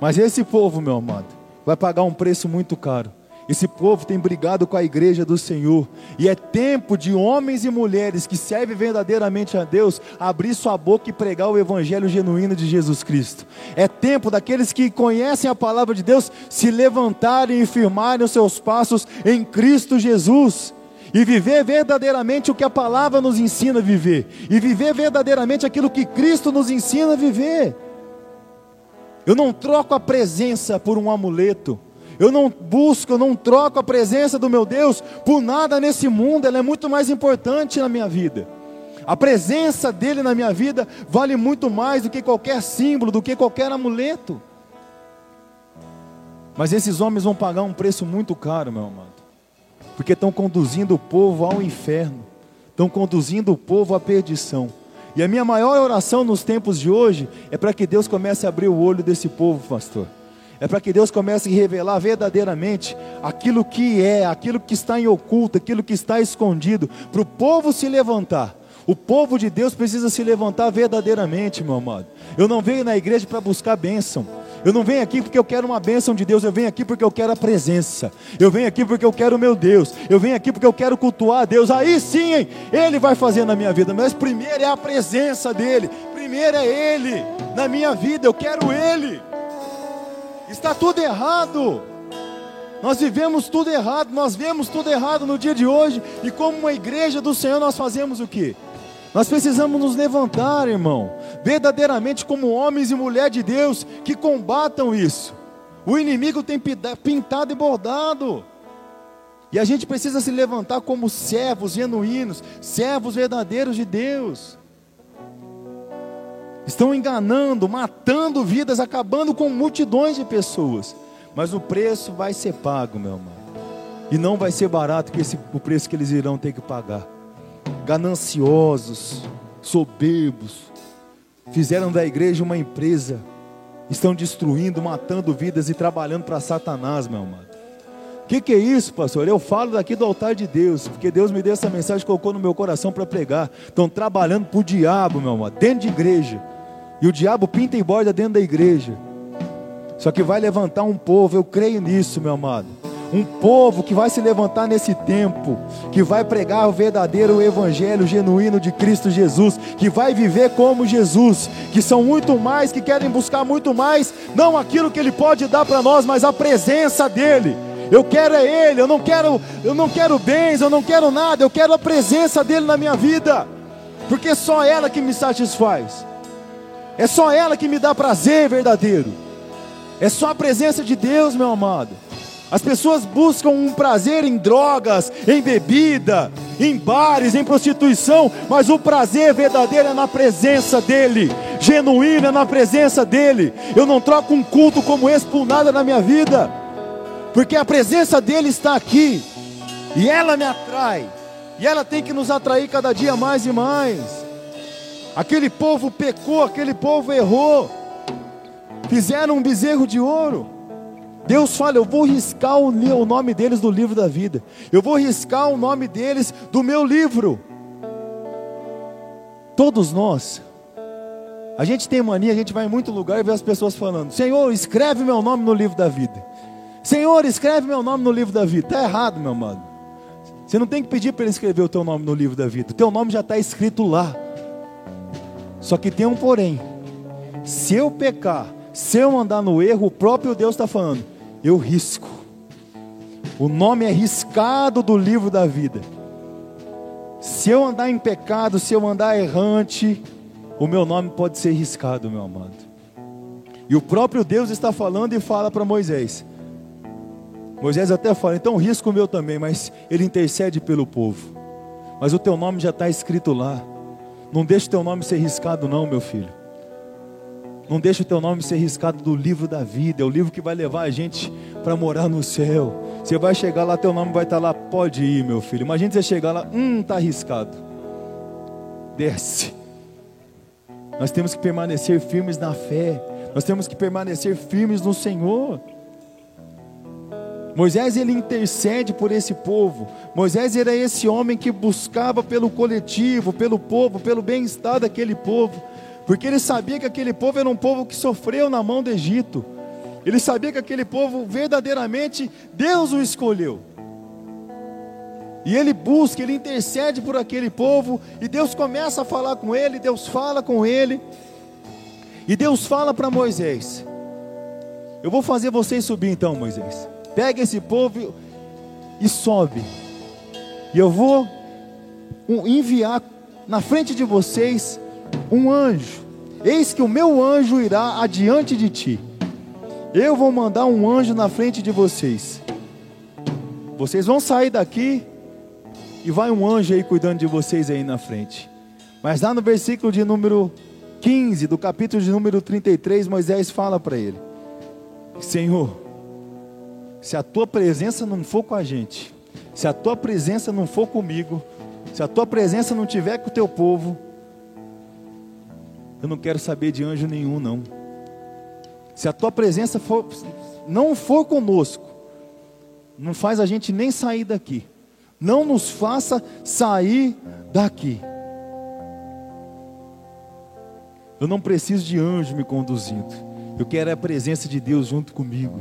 Speaker 1: Mas esse povo, meu amado, vai pagar um preço muito caro. Esse povo tem brigado com a igreja do Senhor. E é tempo de homens e mulheres que servem verdadeiramente a Deus abrir sua boca e pregar o evangelho genuíno de Jesus Cristo. É tempo daqueles que conhecem a palavra de Deus se levantarem e firmarem os seus passos em Cristo Jesus. E viver verdadeiramente o que a palavra nos ensina a viver. E viver verdadeiramente aquilo que Cristo nos ensina a viver. Eu não troco a presença por um amuleto. Eu não busco, eu não troco a presença do meu Deus por nada nesse mundo, ela é muito mais importante na minha vida. A presença dele na minha vida vale muito mais do que qualquer símbolo, do que qualquer amuleto. Mas esses homens vão pagar um preço muito caro, meu amado, porque estão conduzindo o povo ao inferno, estão conduzindo o povo à perdição. E a minha maior oração nos tempos de hoje é para que Deus comece a abrir o olho desse povo, pastor é para que Deus comece a revelar verdadeiramente aquilo que é, aquilo que está em oculto, aquilo que está escondido, para o povo se levantar. O povo de Deus precisa se levantar verdadeiramente, meu amado. Eu não venho na igreja para buscar bênção. Eu não venho aqui porque eu quero uma bênção de Deus, eu venho aqui porque eu quero a presença. Eu venho aqui porque eu quero o meu Deus. Eu venho aqui porque eu quero cultuar a Deus. Aí sim, hein, Ele vai fazer na minha vida. Mas primeiro é a presença dEle. Primeiro é Ele na minha vida. Eu quero Ele. Está tudo errado. Nós vivemos tudo errado, nós vemos tudo errado no dia de hoje, e como uma igreja do Senhor, nós fazemos o que? Nós precisamos nos levantar, irmão, verdadeiramente como homens e mulheres de Deus que combatam isso. O inimigo tem pintado e bordado. E a gente precisa se levantar como servos genuínos, servos verdadeiros de Deus estão enganando, matando vidas, acabando com multidões de pessoas. Mas o preço vai ser pago, meu amado. E não vai ser barato que esse, o preço que eles irão ter que pagar. Gananciosos, soberbos, fizeram da igreja uma empresa, estão destruindo, matando vidas e trabalhando para Satanás, meu amado. O que, que, é isso, pastor? Eu falo daqui do altar de Deus, porque Deus me deu essa mensagem, colocou no meu coração para pregar. Estão trabalhando para o diabo, meu amado, dentro de igreja e o diabo pinta e borda dentro da igreja. Só que vai levantar um povo, eu creio nisso, meu amado. Um povo que vai se levantar nesse tempo, que vai pregar o verdadeiro evangelho genuíno de Cristo Jesus, que vai viver como Jesus, que são muito mais, que querem buscar muito mais, não aquilo que ele pode dar para nós, mas a presença dele. Eu quero é ele, eu não quero, eu não quero bens, eu não quero nada, eu quero a presença dele na minha vida. Porque só ela que me satisfaz. É só ela que me dá prazer verdadeiro. É só a presença de Deus, meu amado. As pessoas buscam um prazer em drogas, em bebida, em bares, em prostituição, mas o prazer verdadeiro é na presença dEle, genuíno é na presença dEle. Eu não troco um culto como esse por nada na minha vida, porque a presença dEle está aqui, e ela me atrai, e ela tem que nos atrair cada dia mais e mais. Aquele povo pecou, aquele povo errou. Fizeram um bezerro de ouro. Deus fala: Eu vou riscar o nome deles do livro da vida. Eu vou riscar o nome deles do meu livro. Todos nós. A gente tem mania, a gente vai em muito lugar e vê as pessoas falando: Senhor, escreve meu nome no livro da vida. Senhor, escreve meu nome no livro da vida. Está errado, meu amado. Você não tem que pedir para ele escrever o teu nome no livro da vida. O teu nome já está escrito lá. Só que tem um porém. Se eu pecar, se eu andar no erro, o próprio Deus está falando, eu risco. O nome é riscado do livro da vida. Se eu andar em pecado, se eu andar errante, o meu nome pode ser riscado, meu amado. E o próprio Deus está falando e fala para Moisés. Moisés até fala, então risco o meu também, mas ele intercede pelo povo. Mas o teu nome já está escrito lá. Não deixe teu nome ser riscado, não, meu filho. Não deixe o teu nome ser riscado do livro da vida. É o livro que vai levar a gente para morar no céu. Você vai chegar lá, teu nome vai estar tá lá. Pode ir, meu filho. Imagina você chegar lá, hum, está arriscado. Desce. Nós temos que permanecer firmes na fé. Nós temos que permanecer firmes no Senhor. Moisés ele intercede por esse povo. Moisés era esse homem que buscava pelo coletivo, pelo povo, pelo bem-estar daquele povo, porque ele sabia que aquele povo era um povo que sofreu na mão do Egito. Ele sabia que aquele povo verdadeiramente Deus o escolheu. E ele busca, ele intercede por aquele povo, e Deus começa a falar com ele, Deus fala com ele, e Deus fala para Moisés: Eu vou fazer vocês subir então, Moisés. Pega esse povo e sobe, e eu vou enviar na frente de vocês um anjo. Eis que o meu anjo irá adiante de ti. Eu vou mandar um anjo na frente de vocês. Vocês vão sair daqui e vai um anjo aí cuidando de vocês aí na frente. Mas lá no versículo de número 15, do capítulo de número 33, Moisés fala para ele: Senhor, se a tua presença não for com a gente, se a tua presença não for comigo, se a tua presença não tiver com o teu povo, eu não quero saber de anjo nenhum, não. Se a tua presença for, não for conosco, não faz a gente nem sair daqui não nos faça sair daqui. Eu não preciso de anjo me conduzindo. Eu quero a presença de Deus junto comigo.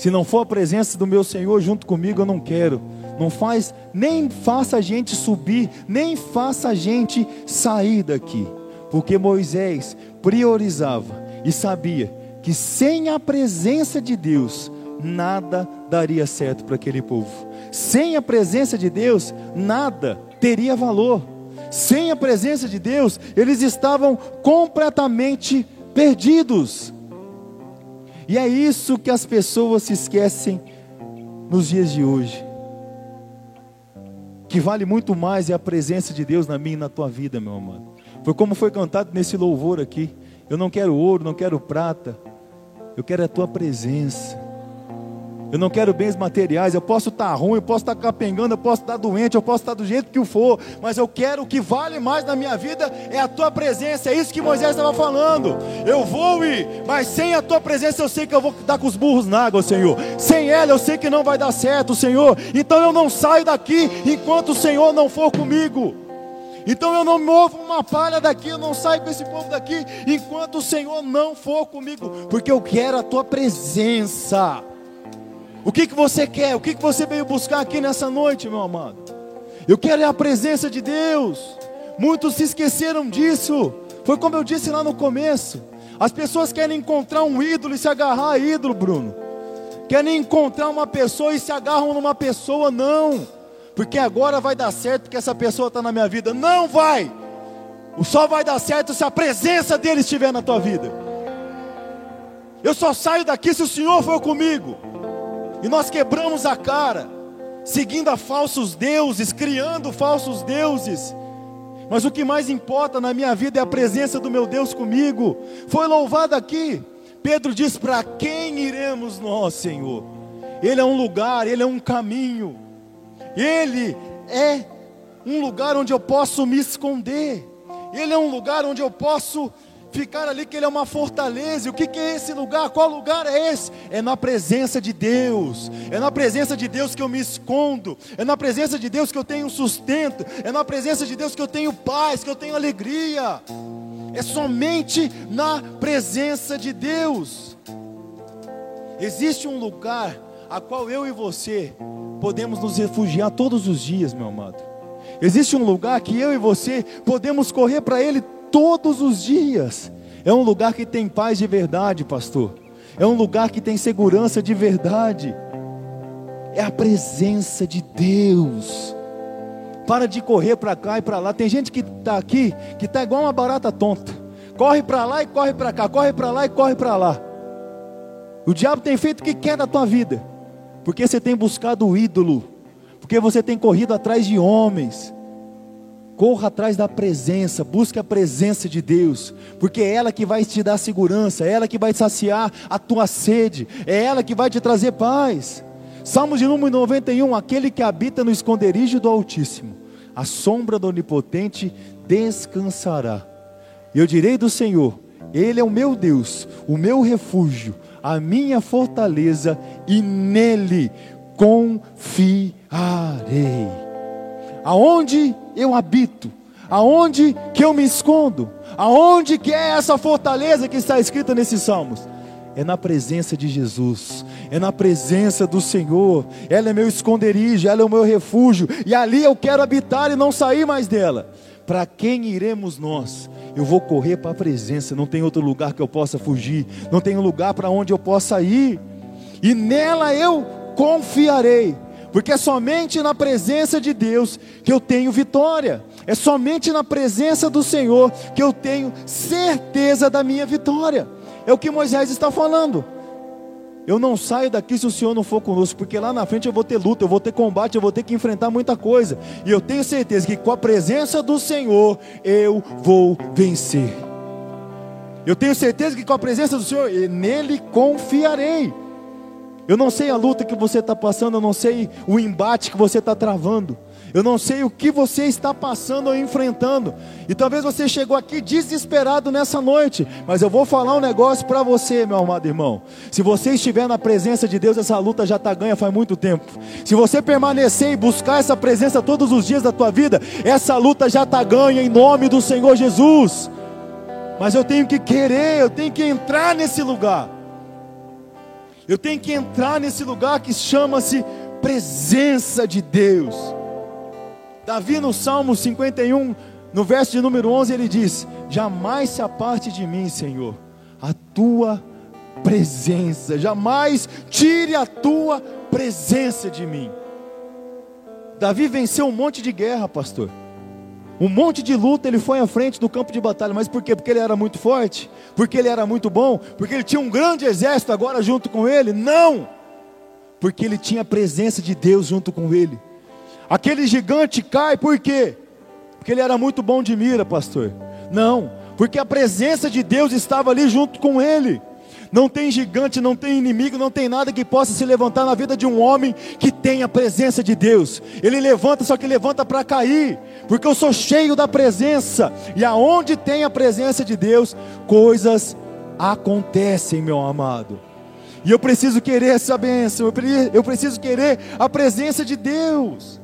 Speaker 1: Se não for a presença do meu Senhor junto comigo, eu não quero. Não faz, nem faça a gente subir, nem faça a gente sair daqui. Porque Moisés priorizava e sabia que sem a presença de Deus, nada daria certo para aquele povo. Sem a presença de Deus, nada teria valor. Sem a presença de Deus, eles estavam completamente perdidos. E é isso que as pessoas se esquecem nos dias de hoje. Que vale muito mais é a presença de Deus na minha e na tua vida, meu amado. Foi como foi cantado nesse louvor aqui. Eu não quero ouro, não quero prata. Eu quero a tua presença. Eu não quero bens materiais. Eu posso estar ruim, eu posso estar capengando, eu posso estar doente, eu posso estar do jeito que for. Mas eu quero o que vale mais na minha vida é a tua presença. É isso que Moisés estava falando. Eu vou ir, mas sem a tua presença eu sei que eu vou dar com os burros na água, Senhor. Sem ela eu sei que não vai dar certo, Senhor. Então eu não saio daqui enquanto o Senhor não for comigo. Então eu não movo uma palha daqui, eu não saio com esse povo daqui enquanto o Senhor não for comigo, porque eu quero a tua presença. O que, que você quer? O que, que você veio buscar aqui nessa noite, meu amado? Eu quero é a presença de Deus. Muitos se esqueceram disso. Foi como eu disse lá no começo. As pessoas querem encontrar um ídolo e se agarrar a ídolo, Bruno. Querem encontrar uma pessoa e se agarram numa pessoa, não. Porque agora vai dar certo porque essa pessoa está na minha vida. Não vai. O só vai dar certo se a presença dele estiver na tua vida. Eu só saio daqui se o Senhor for comigo. E nós quebramos a cara, seguindo a falsos deuses, criando falsos deuses. Mas o que mais importa na minha vida é a presença do meu Deus comigo. Foi louvado aqui. Pedro diz: Para quem iremos nós, Senhor? Ele é um lugar, ele é um caminho, ele é um lugar onde eu posso me esconder, ele é um lugar onde eu posso ficar ali que ele é uma fortaleza. E o que, que é esse lugar? Qual lugar é esse? É na presença de Deus. É na presença de Deus que eu me escondo. É na presença de Deus que eu tenho sustento. É na presença de Deus que eu tenho paz, que eu tenho alegria. É somente na presença de Deus. Existe um lugar a qual eu e você podemos nos refugiar todos os dias, meu amado. Existe um lugar que eu e você podemos correr para ele todos os dias. É um lugar que tem paz de verdade, pastor. É um lugar que tem segurança de verdade. É a presença de Deus. Para de correr para cá e para lá. Tem gente que está aqui que está igual uma barata tonta. Corre para lá e corre para cá, corre para lá e corre para lá. O diabo tem feito o que quer da tua vida, porque você tem buscado o ídolo, porque você tem corrido atrás de homens, Corra atrás da presença, busque a presença de Deus, porque é ela que vai te dar segurança, é ela que vai saciar a tua sede, é ela que vai te trazer paz. Salmos de número 91: Aquele que habita no esconderijo do Altíssimo, a sombra do Onipotente descansará. Eu direi do Senhor: Ele é o meu Deus, o meu refúgio, a minha fortaleza, e nele confiarei. Aonde eu habito? Aonde que eu me escondo? Aonde que é essa fortaleza que está escrita nesses salmos? é na presença de Jesus, é na presença do Senhor. Ela é meu esconderijo, ela é o meu refúgio, e ali eu quero habitar e não sair mais dela. Para quem iremos nós? Eu vou correr para a presença, não tem outro lugar que eu possa fugir, não tem lugar para onde eu possa ir, e nela eu confiarei, porque é somente na presença de Deus que eu tenho vitória, é somente na presença do Senhor que eu tenho certeza da minha vitória. É o que Moisés está falando. Eu não saio daqui se o Senhor não for conosco, porque lá na frente eu vou ter luta, eu vou ter combate, eu vou ter que enfrentar muita coisa. E eu tenho certeza que com a presença do Senhor eu vou vencer. Eu tenho certeza que com a presença do Senhor, nele confiarei. Eu não sei a luta que você está passando, eu não sei o embate que você está travando. Eu não sei o que você está passando ou enfrentando. E talvez você chegou aqui desesperado nessa noite. Mas eu vou falar um negócio para você, meu amado irmão. Se você estiver na presença de Deus, essa luta já está ganha faz muito tempo. Se você permanecer e buscar essa presença todos os dias da tua vida, essa luta já está ganha em nome do Senhor Jesus. Mas eu tenho que querer, eu tenho que entrar nesse lugar. Eu tenho que entrar nesse lugar que chama-se presença de Deus. Davi no Salmo 51, no verso de número 11, ele diz: Jamais se aparte de mim, Senhor, a tua presença, jamais tire a tua presença de mim. Davi venceu um monte de guerra, pastor. Um monte de luta, ele foi à frente do campo de batalha, mas por quê? Porque ele era muito forte, porque ele era muito bom, porque ele tinha um grande exército agora junto com ele? Não! Porque ele tinha a presença de Deus junto com ele. Aquele gigante cai por quê? Porque ele era muito bom de mira, pastor. Não, porque a presença de Deus estava ali junto com ele. Não tem gigante, não tem inimigo, não tem nada que possa se levantar na vida de um homem que tem a presença de Deus. Ele levanta, só que levanta para cair, porque eu sou cheio da presença. E aonde tem a presença de Deus, coisas acontecem, meu amado. E eu preciso querer essa bênção, eu preciso querer a presença de Deus.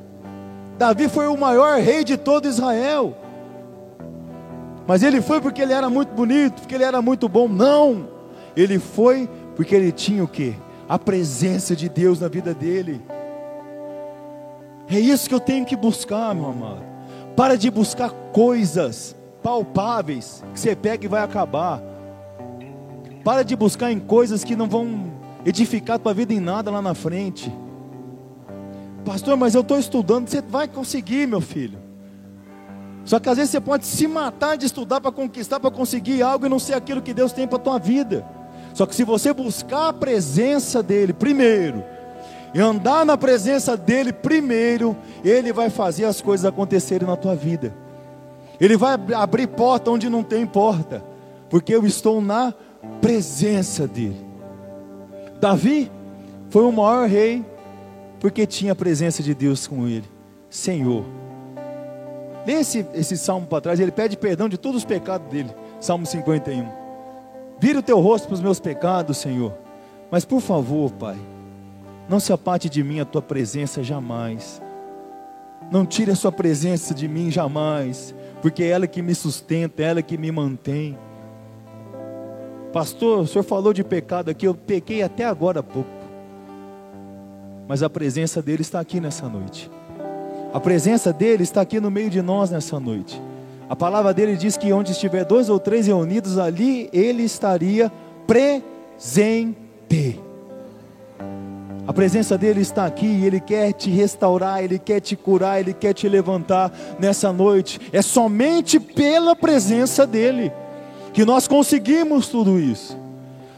Speaker 1: Davi foi o maior rei de todo Israel. Mas ele foi porque ele era muito bonito, porque ele era muito bom. Não. Ele foi porque ele tinha o que? A presença de Deus na vida dele. É isso que eu tenho que buscar, meu amado. Para de buscar coisas palpáveis que você pega e vai acabar. Para de buscar em coisas que não vão edificar tua vida em nada lá na frente. Pastor, mas eu estou estudando. Você vai conseguir, meu filho. Só que às vezes você pode se matar de estudar para conquistar, para conseguir algo e não ser aquilo que Deus tem para a tua vida. Só que se você buscar a presença dEle primeiro, e andar na presença dEle primeiro, Ele vai fazer as coisas acontecerem na tua vida. Ele vai abrir porta onde não tem porta, porque eu estou na presença dEle. Davi foi o maior rei porque tinha a presença de Deus com ele. Senhor. Lê esse, esse salmo para trás, ele pede perdão de todos os pecados dele. Salmo 51. Vira o teu rosto para os meus pecados, Senhor. Mas por favor, Pai, não se aparte de mim a tua presença jamais. Não tire a sua presença de mim jamais, porque é ela que me sustenta, é ela que me mantém. Pastor, o senhor falou de pecado aqui, eu pequei até agora há pouco mas a presença dele está aqui nessa noite. A presença dele está aqui no meio de nós nessa noite. A palavra dele diz que onde estiver dois ou três reunidos, ali ele estaria presente. A presença dele está aqui e ele quer te restaurar, ele quer te curar, ele quer te levantar nessa noite. É somente pela presença dele que nós conseguimos tudo isso.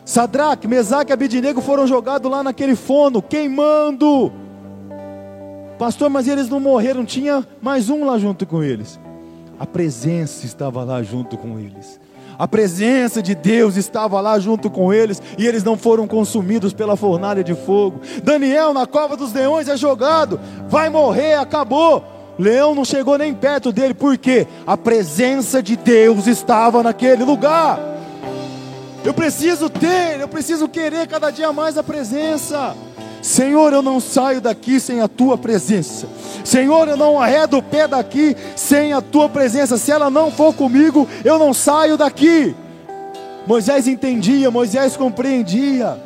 Speaker 1: Sadraque, Mesaque e Abidinego foram jogados lá naquele fono, queimando. Pastor, mas eles não morreram, tinha mais um lá junto com eles. A presença estava lá junto com eles. A presença de Deus estava lá junto com eles e eles não foram consumidos pela fornalha de fogo. Daniel na cova dos leões é jogado, vai morrer, acabou. Leão não chegou nem perto dele, porque a presença de Deus estava naquele lugar. Eu preciso ter, eu preciso querer cada dia mais a presença. Senhor, eu não saio daqui sem a tua presença. Senhor, eu não arredo o pé daqui sem a tua presença. Se ela não for comigo, eu não saio daqui. Moisés entendia, Moisés compreendia.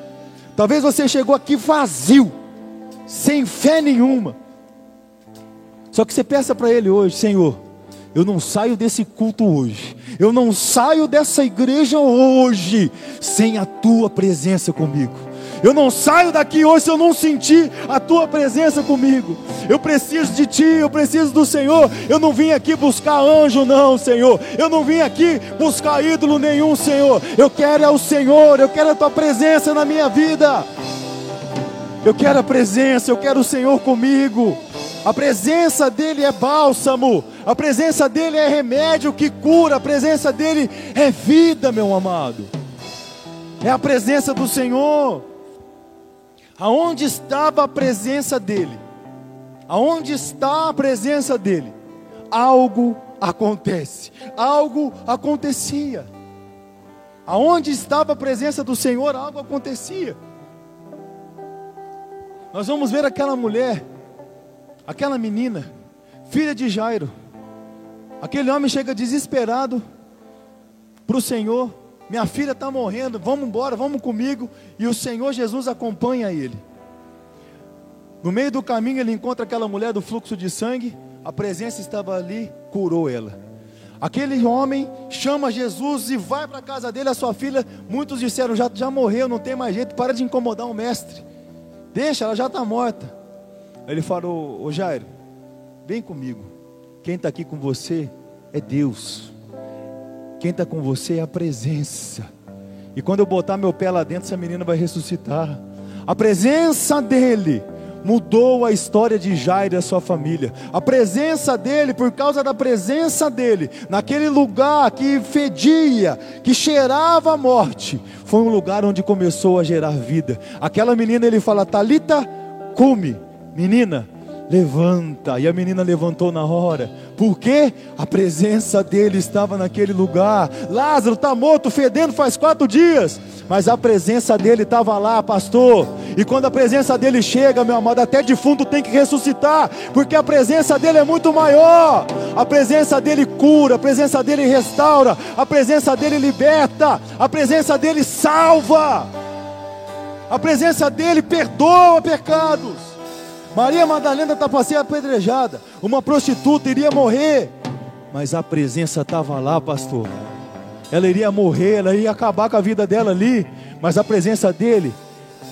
Speaker 1: Talvez você chegou aqui vazio, sem fé nenhuma. Só que você peça para Ele hoje, Senhor, eu não saio desse culto hoje, eu não saio dessa igreja hoje, sem a Tua presença comigo. Eu não saio daqui hoje se eu não sentir a tua presença comigo. Eu preciso de ti, eu preciso do Senhor. Eu não vim aqui buscar anjo, não, Senhor. Eu não vim aqui buscar ídolo nenhum, Senhor. Eu quero é o Senhor, eu quero a tua presença na minha vida. Eu quero a presença, eu quero o Senhor comigo. A presença dele é bálsamo, a presença dele é remédio que cura, a presença dele é vida, meu amado. É a presença do Senhor. Aonde estava a presença dele? Aonde está a presença dele? Algo acontece, algo acontecia. Aonde estava a presença do Senhor, algo acontecia. Nós vamos ver aquela mulher, aquela menina, filha de Jairo. Aquele homem chega desesperado para o Senhor, minha filha está morrendo, vamos embora, vamos comigo. E o Senhor Jesus acompanha ele. No meio do caminho ele encontra aquela mulher do fluxo de sangue, a presença estava ali, curou ela. Aquele homem chama Jesus e vai para a casa dele, a sua filha. Muitos disseram: já, já morreu, não tem mais jeito, para de incomodar o mestre. Deixa, ela já está morta. Ele falou: Ô Jairo, vem comigo. Quem está aqui com você é Deus. Quem está com você é a presença. E quando eu botar meu pé lá dentro, essa menina vai ressuscitar. A presença dele mudou a história de Jairo e a sua família. A presença dele, por causa da presença dele, naquele lugar que fedia, que cheirava a morte, foi um lugar onde começou a gerar vida. Aquela menina, ele fala: Talita, come, menina, levanta. E a menina levantou na hora, porque a presença dele estava naquele lugar. Lázaro está morto, fedendo faz quatro dias, mas a presença dele estava lá, pastor. E quando a presença dele chega, meu amado, até defunto tem que ressuscitar, porque a presença dele é muito maior. A presença dele cura, a presença dele restaura, a presença dele liberta, a presença dele salva. A presença dele perdoa pecados. Maria Madalena está para ser apedrejada. Uma prostituta iria morrer. Mas a presença estava lá, pastor. Ela iria morrer, ela iria acabar com a vida dela ali. Mas a presença dele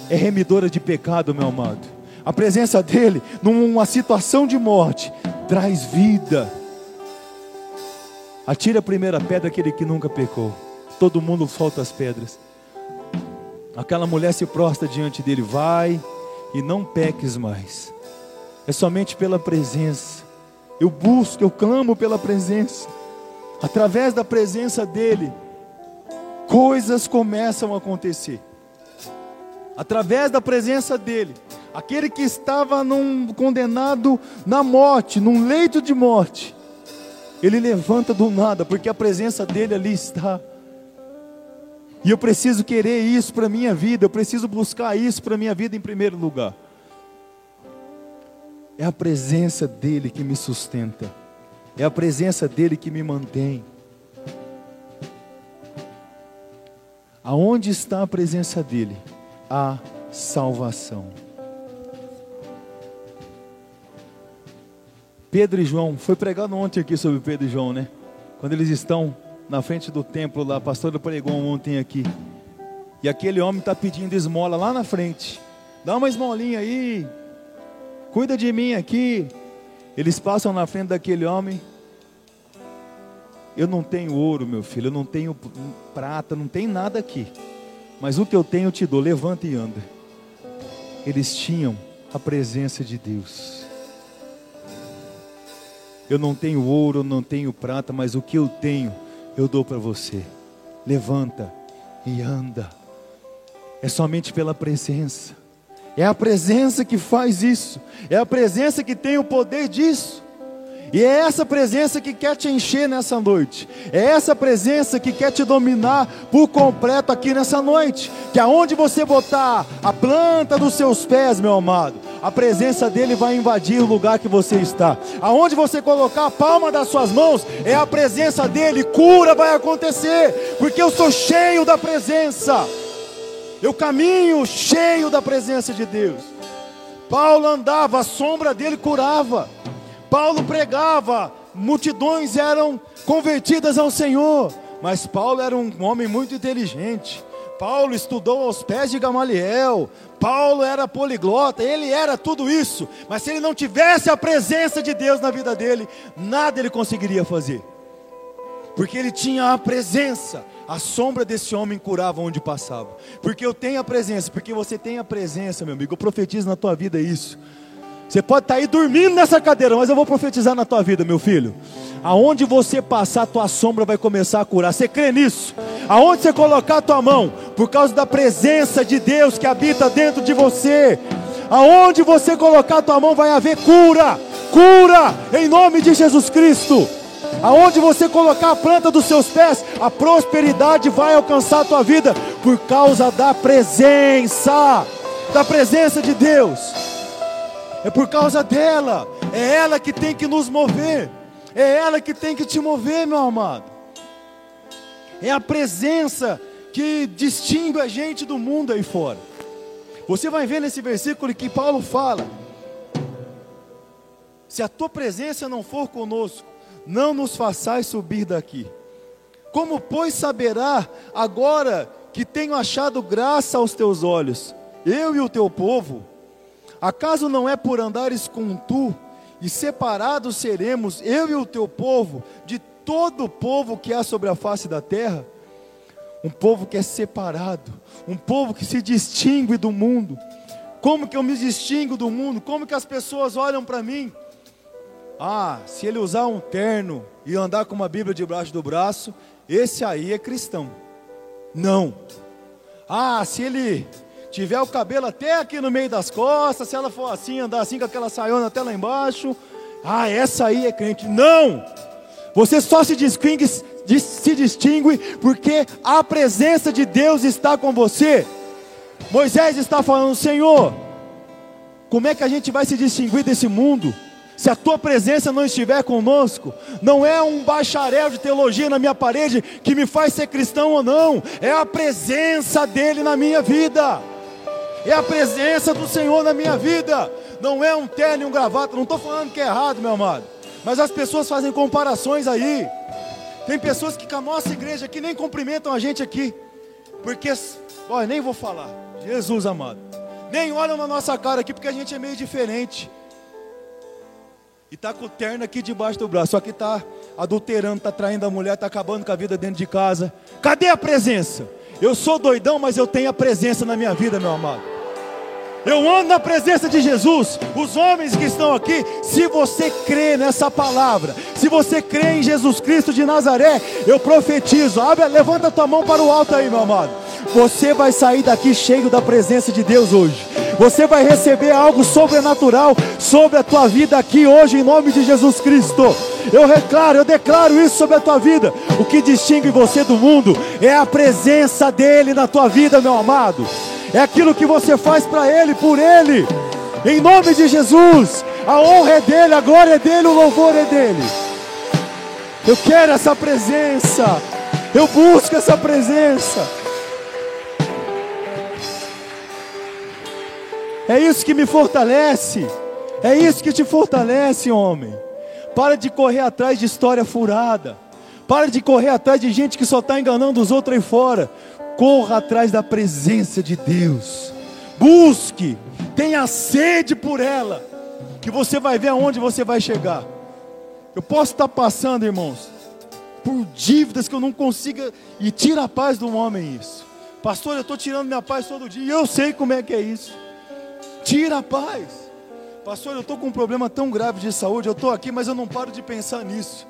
Speaker 1: é remidora de pecado, meu amado. A presença dele, numa situação de morte, traz vida. Atire a primeira pedra aquele que nunca pecou. Todo mundo solta as pedras. Aquela mulher se prostra diante dele, vai e não peques mais. É somente pela presença. Eu busco, eu clamo pela presença. Através da presença dEle, coisas começam a acontecer. Através da presença dEle, aquele que estava num, condenado na morte, num leito de morte, ele levanta do nada, porque a presença dEle ali está. E eu preciso querer isso para a minha vida, eu preciso buscar isso para a minha vida em primeiro lugar. É a presença dEle que me sustenta, é a presença dEle que me mantém. Aonde está a presença dEle? A salvação. Pedro e João, foi pregado ontem aqui sobre Pedro e João, né? Quando eles estão na frente do templo lá, a pastora pregou ontem aqui. E aquele homem está pedindo esmola lá na frente. Dá uma esmolinha aí. Cuida de mim aqui. Eles passam na frente daquele homem. Eu não tenho ouro, meu filho. Eu não tenho prata. Não tem nada aqui. Mas o que eu tenho eu te dou. Levanta e anda. Eles tinham a presença de Deus. Eu não tenho ouro, não tenho prata, mas o que eu tenho eu dou para você. Levanta e anda. É somente pela presença. É a presença que faz isso. É a presença que tem o poder disso. E é essa presença que quer te encher nessa noite. É essa presença que quer te dominar por completo aqui nessa noite. Que aonde você botar a planta dos seus pés, meu amado, a presença dele vai invadir o lugar que você está. Aonde você colocar a palma das suas mãos, é a presença dele, cura vai acontecer, porque eu sou cheio da presença. Eu caminho cheio da presença de Deus. Paulo andava, a sombra dele curava. Paulo pregava, multidões eram convertidas ao Senhor. Mas Paulo era um homem muito inteligente. Paulo estudou aos pés de Gamaliel. Paulo era poliglota, ele era tudo isso. Mas se ele não tivesse a presença de Deus na vida dele, nada ele conseguiria fazer. Porque ele tinha a presença, a sombra desse homem curava onde passava. Porque eu tenho a presença, porque você tem a presença, meu amigo. Eu profetizo na tua vida isso. Você pode estar aí dormindo nessa cadeira, mas eu vou profetizar na tua vida, meu filho. Aonde você passar, tua sombra vai começar a curar. Você crê nisso? Aonde você colocar a tua mão, por causa da presença de Deus que habita dentro de você, aonde você colocar a tua mão, vai haver cura, cura, em nome de Jesus Cristo. Aonde você colocar a planta dos seus pés, a prosperidade vai alcançar a tua vida, por causa da presença, da presença de Deus. É por causa dela, é ela que tem que nos mover. É ela que tem que te mover, meu amado. É a presença que distingue a gente do mundo aí fora. Você vai ver nesse versículo que Paulo fala: Se a tua presença não for conosco, não nos façais subir daqui. Como, pois, saberá agora que tenho achado graça aos teus olhos, eu e o teu povo? Acaso não é por andares com tu e separados seremos, eu e o teu povo, de todo o povo que há sobre a face da terra. Um povo que é separado, um povo que se distingue do mundo. Como que eu me distingo do mundo? Como que as pessoas olham para mim? Ah, se ele usar um terno e andar com uma Bíblia debaixo do braço, esse aí é cristão. Não. Ah, se ele tiver o cabelo até aqui no meio das costas, se ela for assim, andar assim com aquela saiona até lá embaixo, ah, essa aí é crente. Não! Você só se distingue, se distingue porque a presença de Deus está com você. Moisés está falando, Senhor, como é que a gente vai se distinguir desse mundo? Se a tua presença não estiver conosco, não é um bacharel de teologia na minha parede que me faz ser cristão ou não, é a presença dele na minha vida é a presença do Senhor na minha vida, não é um terno e um gravata. Não estou falando que é errado, meu amado, mas as pessoas fazem comparações aí. Tem pessoas que com a nossa igreja aqui nem cumprimentam a gente aqui, porque, olha, nem vou falar, Jesus amado, nem olham na nossa cara aqui porque a gente é meio diferente. E tá com o terno aqui debaixo do braço, só que tá adulterando, tá traindo a mulher, tá acabando com a vida dentro de casa. Cadê a presença? Eu sou doidão, mas eu tenho a presença na minha vida, meu amado. Eu ando na presença de Jesus. Os homens que estão aqui, se você crê nessa palavra, se você crê em Jesus Cristo de Nazaré, eu profetizo. Abre, levanta a tua mão para o alto aí, meu amado. Você vai sair daqui cheio da presença de Deus hoje. Você vai receber algo sobrenatural sobre a tua vida aqui hoje, em nome de Jesus Cristo. Eu declaro, eu declaro isso sobre a tua vida. O que distingue você do mundo é a presença dele na tua vida, meu amado é aquilo que você faz para Ele, por Ele, em nome de Jesus. A honra é dele, a glória é dele, o louvor é dele. Eu quero essa presença, eu busco essa presença. É isso que me fortalece, é isso que te fortalece, homem. Para de correr atrás de história furada. Para de correr atrás de gente que só está enganando os outros aí fora. Corra atrás da presença de Deus. Busque, tenha sede por ela, que você vai ver aonde você vai chegar. Eu posso estar passando, irmãos, por dívidas que eu não consiga e tira a paz do homem isso. Pastor, eu estou tirando minha paz todo dia e eu sei como é que é isso. Tira a paz. Pastor, eu estou com um problema tão grave de saúde, eu estou aqui, mas eu não paro de pensar nisso.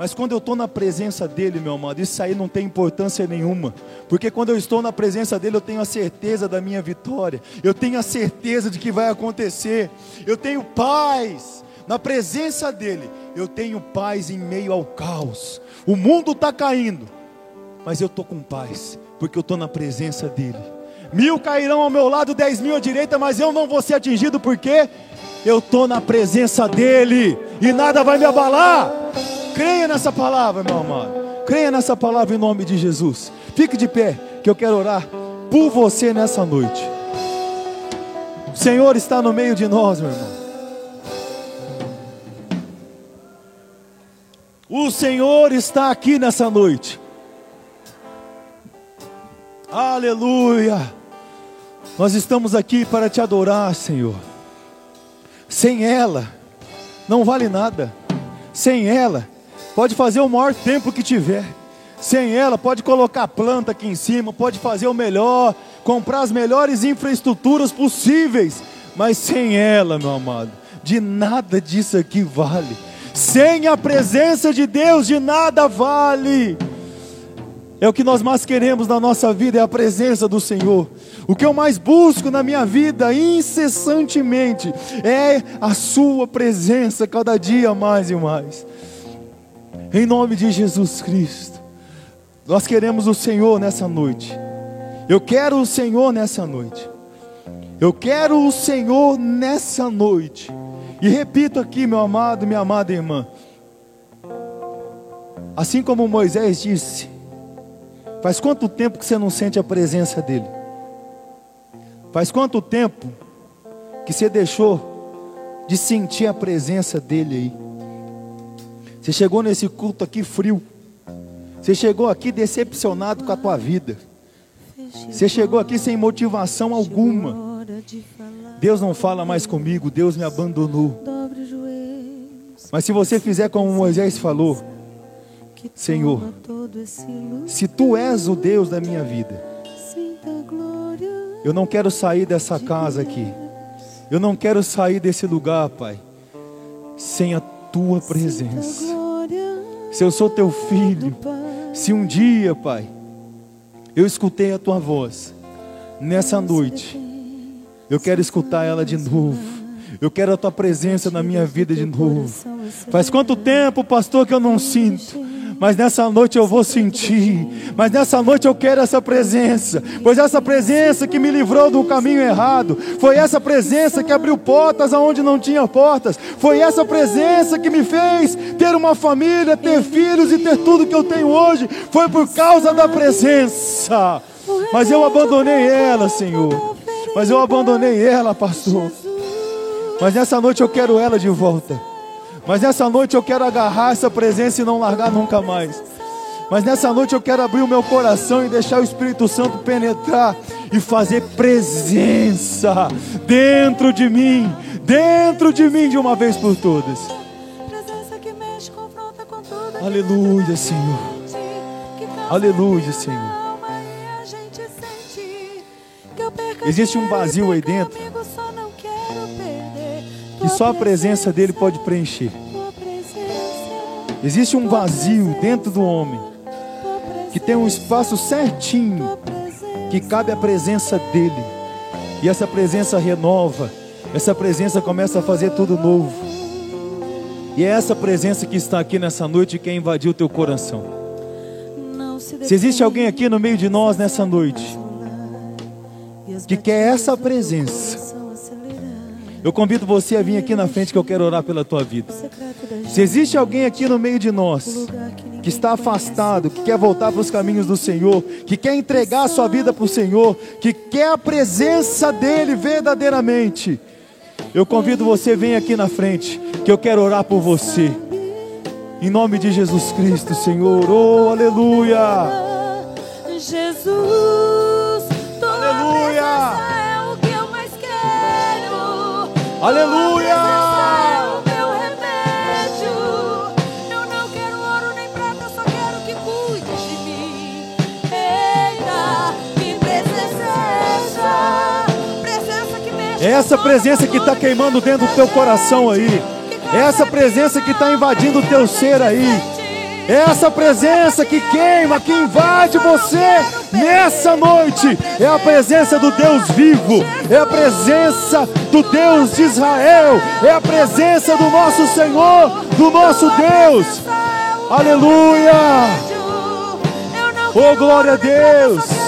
Speaker 1: Mas quando eu estou na presença dEle, meu amado, isso aí não tem importância nenhuma. Porque quando eu estou na presença dEle, eu tenho a certeza da minha vitória. Eu tenho a certeza de que vai acontecer. Eu tenho paz. Na presença dEle, eu tenho paz em meio ao caos. O mundo está caindo, mas eu estou com paz, porque eu estou na presença dEle. Mil cairão ao meu lado, dez mil à direita, mas eu não vou ser atingido porque eu estou na presença dEle e nada vai me abalar. Creia nessa palavra, meu amado. Creia nessa palavra em nome de Jesus. Fique de pé, que eu quero orar por você nessa noite. O Senhor está no meio de nós, meu irmão. O Senhor está aqui nessa noite. Aleluia. Nós estamos aqui para te adorar, Senhor. Sem ela, não vale nada. Sem ela, pode fazer o maior templo que tiver. Sem ela, pode colocar planta aqui em cima, pode fazer o melhor, comprar as melhores infraestruturas possíveis. Mas sem ela, meu amado, de nada disso aqui vale. Sem a presença de Deus, de nada vale. É o que nós mais queremos na nossa vida, é a presença do Senhor. O que eu mais busco na minha vida incessantemente é a Sua presença, cada dia mais e mais. Em nome de Jesus Cristo, nós queremos o Senhor nessa noite. Eu quero o Senhor nessa noite. Eu quero o Senhor nessa noite. E repito aqui, meu amado, minha amada irmã. Assim como Moisés disse, Faz quanto tempo que você não sente a presença dEle? Faz quanto tempo que você deixou de sentir a presença dEle aí? Você chegou nesse culto aqui frio. Você chegou aqui decepcionado com a tua vida. Você chegou aqui sem motivação alguma. Deus não fala mais comigo, Deus me abandonou. Mas se você fizer como Moisés falou, Senhor, se tu és o Deus da minha vida, eu não quero sair dessa casa aqui, eu não quero sair desse lugar, Pai, sem a tua presença. Se eu sou teu filho, se um dia, Pai, eu escutei a tua voz, nessa noite, eu quero escutar ela de novo. Eu quero a tua presença na minha vida de novo. Faz quanto tempo, pastor, que eu não sinto? Mas nessa noite eu vou sentir, mas nessa noite eu quero essa presença, pois essa presença que me livrou do caminho errado, foi essa presença que abriu portas aonde não tinha portas, foi essa presença que me fez ter uma família, ter filhos e ter tudo que eu tenho hoje, foi por causa da presença. Mas eu abandonei ela, Senhor. Mas eu abandonei ela, pastor. Mas nessa noite eu quero ela de volta. Mas nessa noite eu quero agarrar essa presença e não largar nunca mais. Mas nessa noite eu quero abrir o meu coração e deixar o Espírito Santo penetrar e fazer presença dentro de mim, dentro de mim de uma vez por todas. Aleluia, Senhor. Aleluia, Senhor. Existe um vazio aí dentro que só a presença dele pode preencher. Existe um vazio dentro do homem que tem um espaço certinho que cabe a presença dele. E essa presença renova, essa presença começa a fazer tudo novo. E é essa presença que está aqui nessa noite que quer invadir o teu coração. Se existe alguém aqui no meio de nós nessa noite que quer essa presença, eu convido você a vir aqui na frente que eu quero orar pela tua vida. Se existe alguém aqui no meio de nós que está afastado, que quer voltar para os caminhos do Senhor, que quer entregar a sua vida para o Senhor, que quer a presença dEle verdadeiramente, eu convido você a vir aqui na frente que eu quero orar por você. Em nome de Jesus Cristo, Senhor. Oh, aleluia.
Speaker 2: Jesus,
Speaker 1: aleluia.
Speaker 2: Aleluia!
Speaker 1: É
Speaker 2: o meu remédio. Eu não quero ouro nem prata, só quero que cuide de mim. Eita, que presença é essa? Presença que mexe.
Speaker 1: Essa presença que está queimando dentro do teu coração aí. Essa presença que está invadindo o teu ser aí. Essa presença que queima, que invade você nessa noite. É a presença do Deus vivo. É a presença do Deus de Israel. É a presença do nosso Senhor, do nosso Deus. Aleluia. Oh, glória a Deus.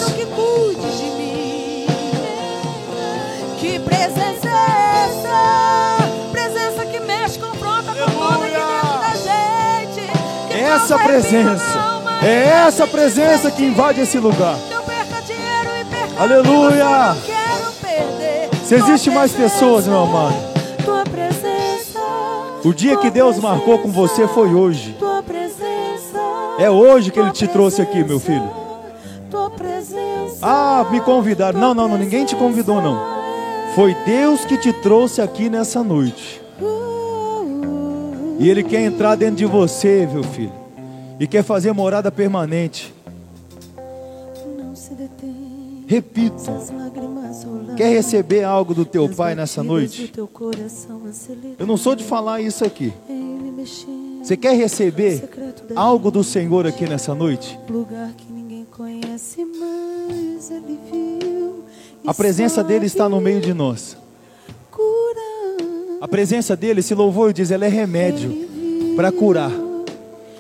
Speaker 2: Essa presença.
Speaker 1: É essa presença que invade esse lugar. Aleluia. Se existe mais pessoas, meu amado. O dia que Deus marcou com você foi hoje. É hoje que Ele te trouxe aqui, meu filho. Ah, me convidaram. Não, não, não, ninguém te convidou, não. Foi Deus que te trouxe aqui nessa noite. E Ele quer entrar dentro de você, meu filho. E quer fazer morada permanente. Repito, quer receber algo do teu pai nessa noite? Eu não sou de falar isso aqui. Você quer receber algo do Senhor aqui nessa noite?
Speaker 2: Lugar que ninguém conhece, mas ele viu.
Speaker 1: A presença dele está no meio de nós. A presença dele, esse louvor diz, ela é remédio para curar.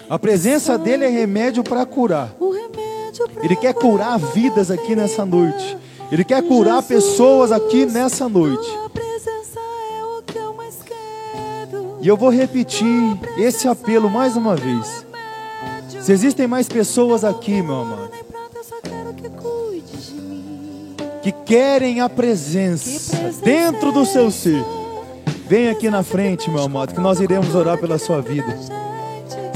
Speaker 1: A presença dele é remédio para curar. Ele quer curar vidas aqui nessa noite. Ele quer curar pessoas aqui nessa noite.
Speaker 2: É.
Speaker 1: E eu vou repetir esse apelo mais uma vez. Se existem mais pessoas aqui, meu amado,
Speaker 2: que
Speaker 1: querem a presença dentro do seu ser, vem aqui na frente, meu amado, que nós iremos orar pela sua vida.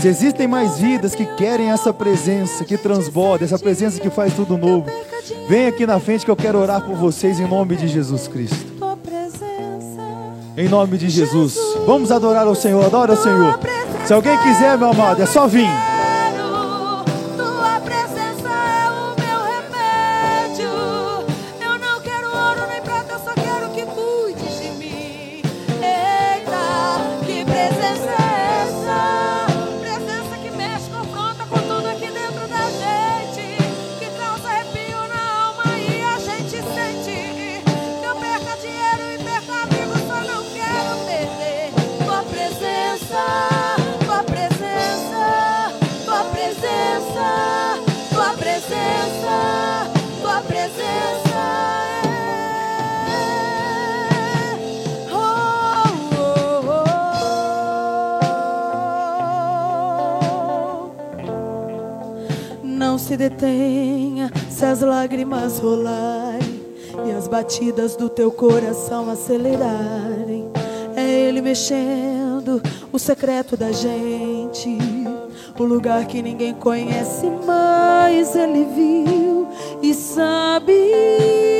Speaker 1: Existem mais vidas que querem essa presença que transborda, essa presença que faz tudo novo, vem aqui na frente que eu quero orar por vocês em nome de Jesus Cristo. Em nome de Jesus. Vamos adorar ao Senhor, adora ao Senhor. Se alguém quiser, meu amado, é só vir.
Speaker 2: E as batidas do teu coração acelerarem. É Ele mexendo o secreto da gente, o lugar que ninguém conhece, mas Ele viu e sabe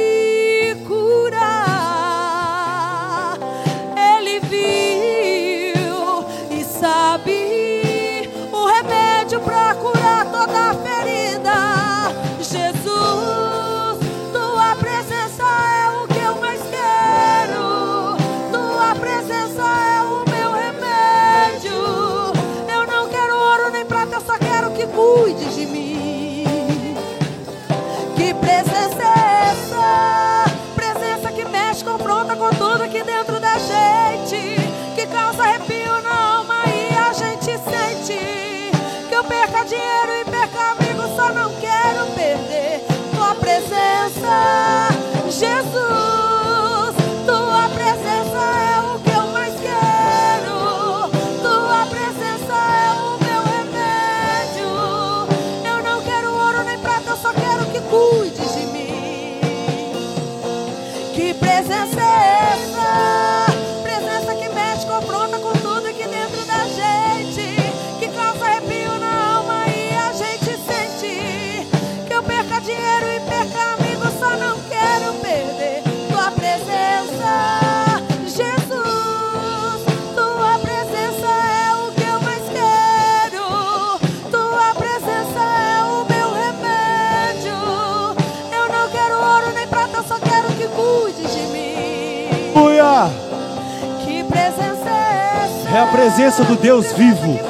Speaker 1: presença do Deus vivo.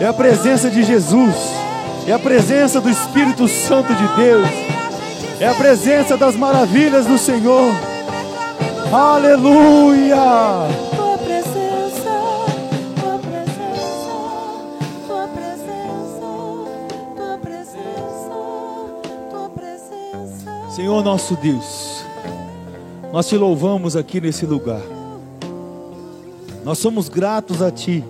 Speaker 1: É a presença de Jesus. É a presença do Espírito Santo de Deus. É a presença das maravilhas do Senhor. Aleluia!
Speaker 2: Tua presença, tua presença, tua presença, tua presença, tua presença.
Speaker 1: Senhor nosso Deus, Nós te louvamos aqui nesse lugar. Nós somos gratos a Ti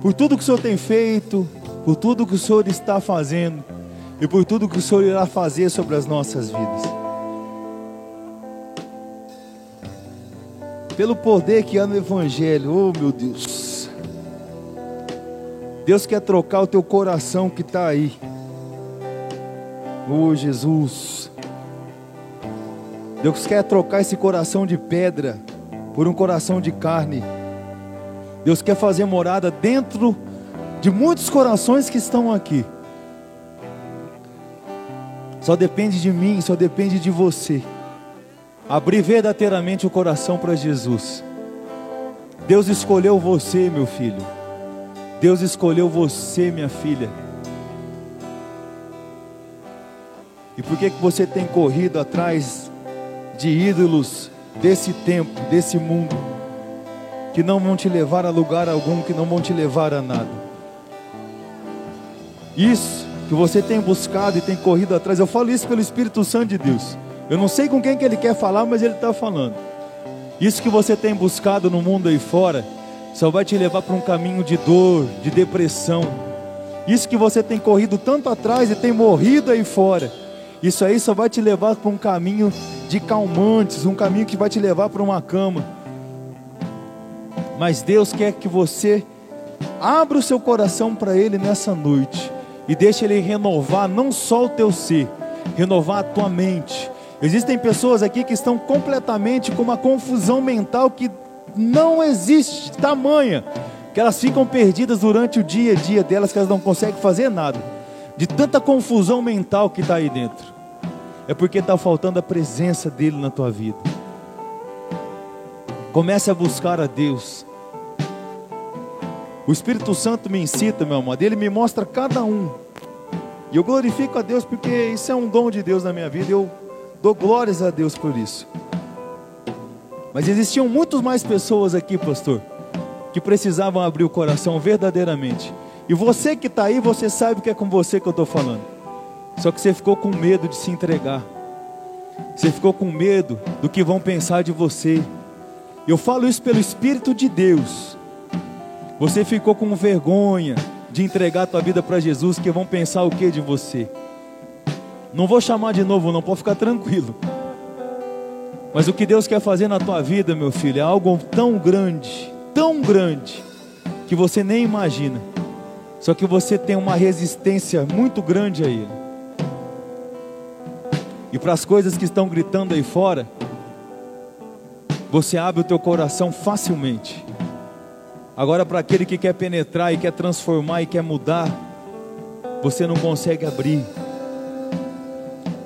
Speaker 1: por tudo que o Senhor tem feito, por tudo que o Senhor está fazendo e por tudo que o Senhor irá fazer sobre as nossas vidas. Pelo poder que há no Evangelho, oh meu Deus. Deus quer trocar o teu coração que está aí. Oh Jesus. Deus quer trocar esse coração de pedra por um coração de carne. Deus quer fazer morada dentro de muitos corações que estão aqui. Só depende de mim, só depende de você. Abrir verdadeiramente o coração para Jesus. Deus escolheu você, meu filho. Deus escolheu você, minha filha. E por que, que você tem corrido atrás de ídolos desse tempo, desse mundo, que não vão te levar a lugar algum, que não vão te levar a nada? Isso que você tem buscado e tem corrido atrás, eu falo isso pelo Espírito Santo de Deus. Eu não sei com quem que ele quer falar, mas ele está falando. Isso que você tem buscado no mundo aí fora, só vai te levar para um caminho de dor, de depressão. Isso que você tem corrido tanto atrás e tem morrido aí fora, isso aí só vai te levar para um caminho de calmantes, um caminho que vai te levar para uma cama. Mas Deus quer que você abra o seu coração para Ele nessa noite e deixe Ele renovar não só o teu ser, renovar a tua mente. Existem pessoas aqui que estão completamente com uma confusão mental que não existe, tamanha, que elas ficam perdidas durante o dia a dia delas, que elas não conseguem fazer nada de tanta confusão mental que está aí dentro. É porque está faltando a presença dele na tua vida. Comece a buscar a Deus. O Espírito Santo me incita, meu amado, ele me mostra cada um. E eu glorifico a Deus porque isso é um dom de Deus na minha vida. Eu dou glórias a Deus por isso. Mas existiam muitas mais pessoas aqui, pastor, que precisavam abrir o coração verdadeiramente. E você que está aí, você sabe que é com você que eu estou falando. Só que você ficou com medo de se entregar. Você ficou com medo do que vão pensar de você. Eu falo isso pelo Espírito de Deus. Você ficou com vergonha de entregar a tua vida para Jesus, que vão pensar o que de você? Não vou chamar de novo, não, pode ficar tranquilo. Mas o que Deus quer fazer na tua vida, meu filho, é algo tão grande, tão grande, que você nem imagina. Só que você tem uma resistência muito grande a Ele. E para as coisas que estão gritando aí fora, você abre o teu coração facilmente. Agora, para aquele que quer penetrar e quer transformar e quer mudar, você não consegue abrir.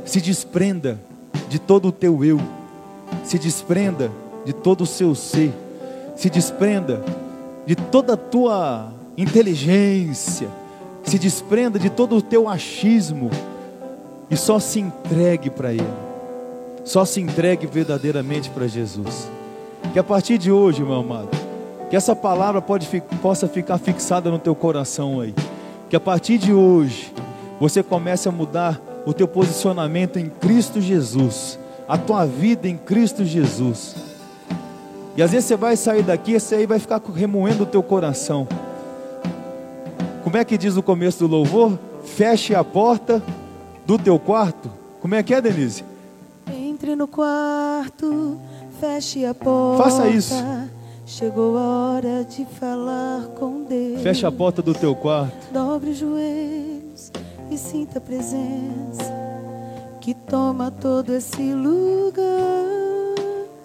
Speaker 1: Se desprenda de todo o teu eu, se desprenda de todo o seu ser, se desprenda de toda a tua inteligência, se desprenda de todo o teu achismo. E só se entregue para Ele, só se entregue verdadeiramente para Jesus. Que a partir de hoje, meu amado, que essa palavra pode, possa ficar fixada no teu coração aí. Que a partir de hoje você comece a mudar o teu posicionamento em Cristo Jesus, a tua vida em Cristo Jesus. E às vezes você vai sair daqui, esse aí vai ficar remoendo o teu coração. Como é que diz o começo do louvor? Feche a porta do teu quarto. Como é que é, Denise?
Speaker 2: Entre no quarto, feche a porta.
Speaker 1: Faça isso.
Speaker 2: Chegou a hora de falar com Deus.
Speaker 1: Feche a porta do teu quarto.
Speaker 2: Dobre os joelhos e sinta a presença que toma todo esse lugar.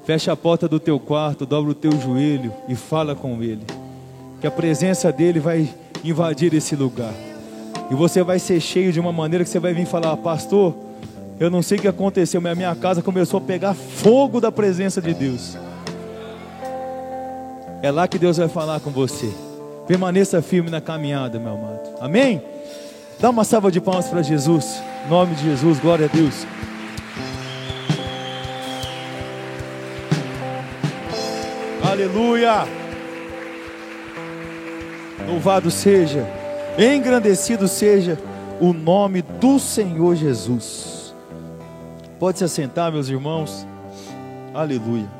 Speaker 1: Feche a porta do teu quarto, dobra o teu joelho e fala com Ele. Que a presença dele vai invadir esse lugar. E você vai ser cheio de uma maneira que você vai vir falar, pastor, eu não sei o que aconteceu, mas a minha casa começou a pegar fogo da presença de Deus. É lá que Deus vai falar com você. Permaneça firme na caminhada, meu amado. Amém? Dá uma salva de palmas para Jesus. Em nome de Jesus, glória a Deus. Aleluia. Louvado seja, engrandecido seja o nome do Senhor Jesus. Pode se assentar, meus irmãos. Aleluia.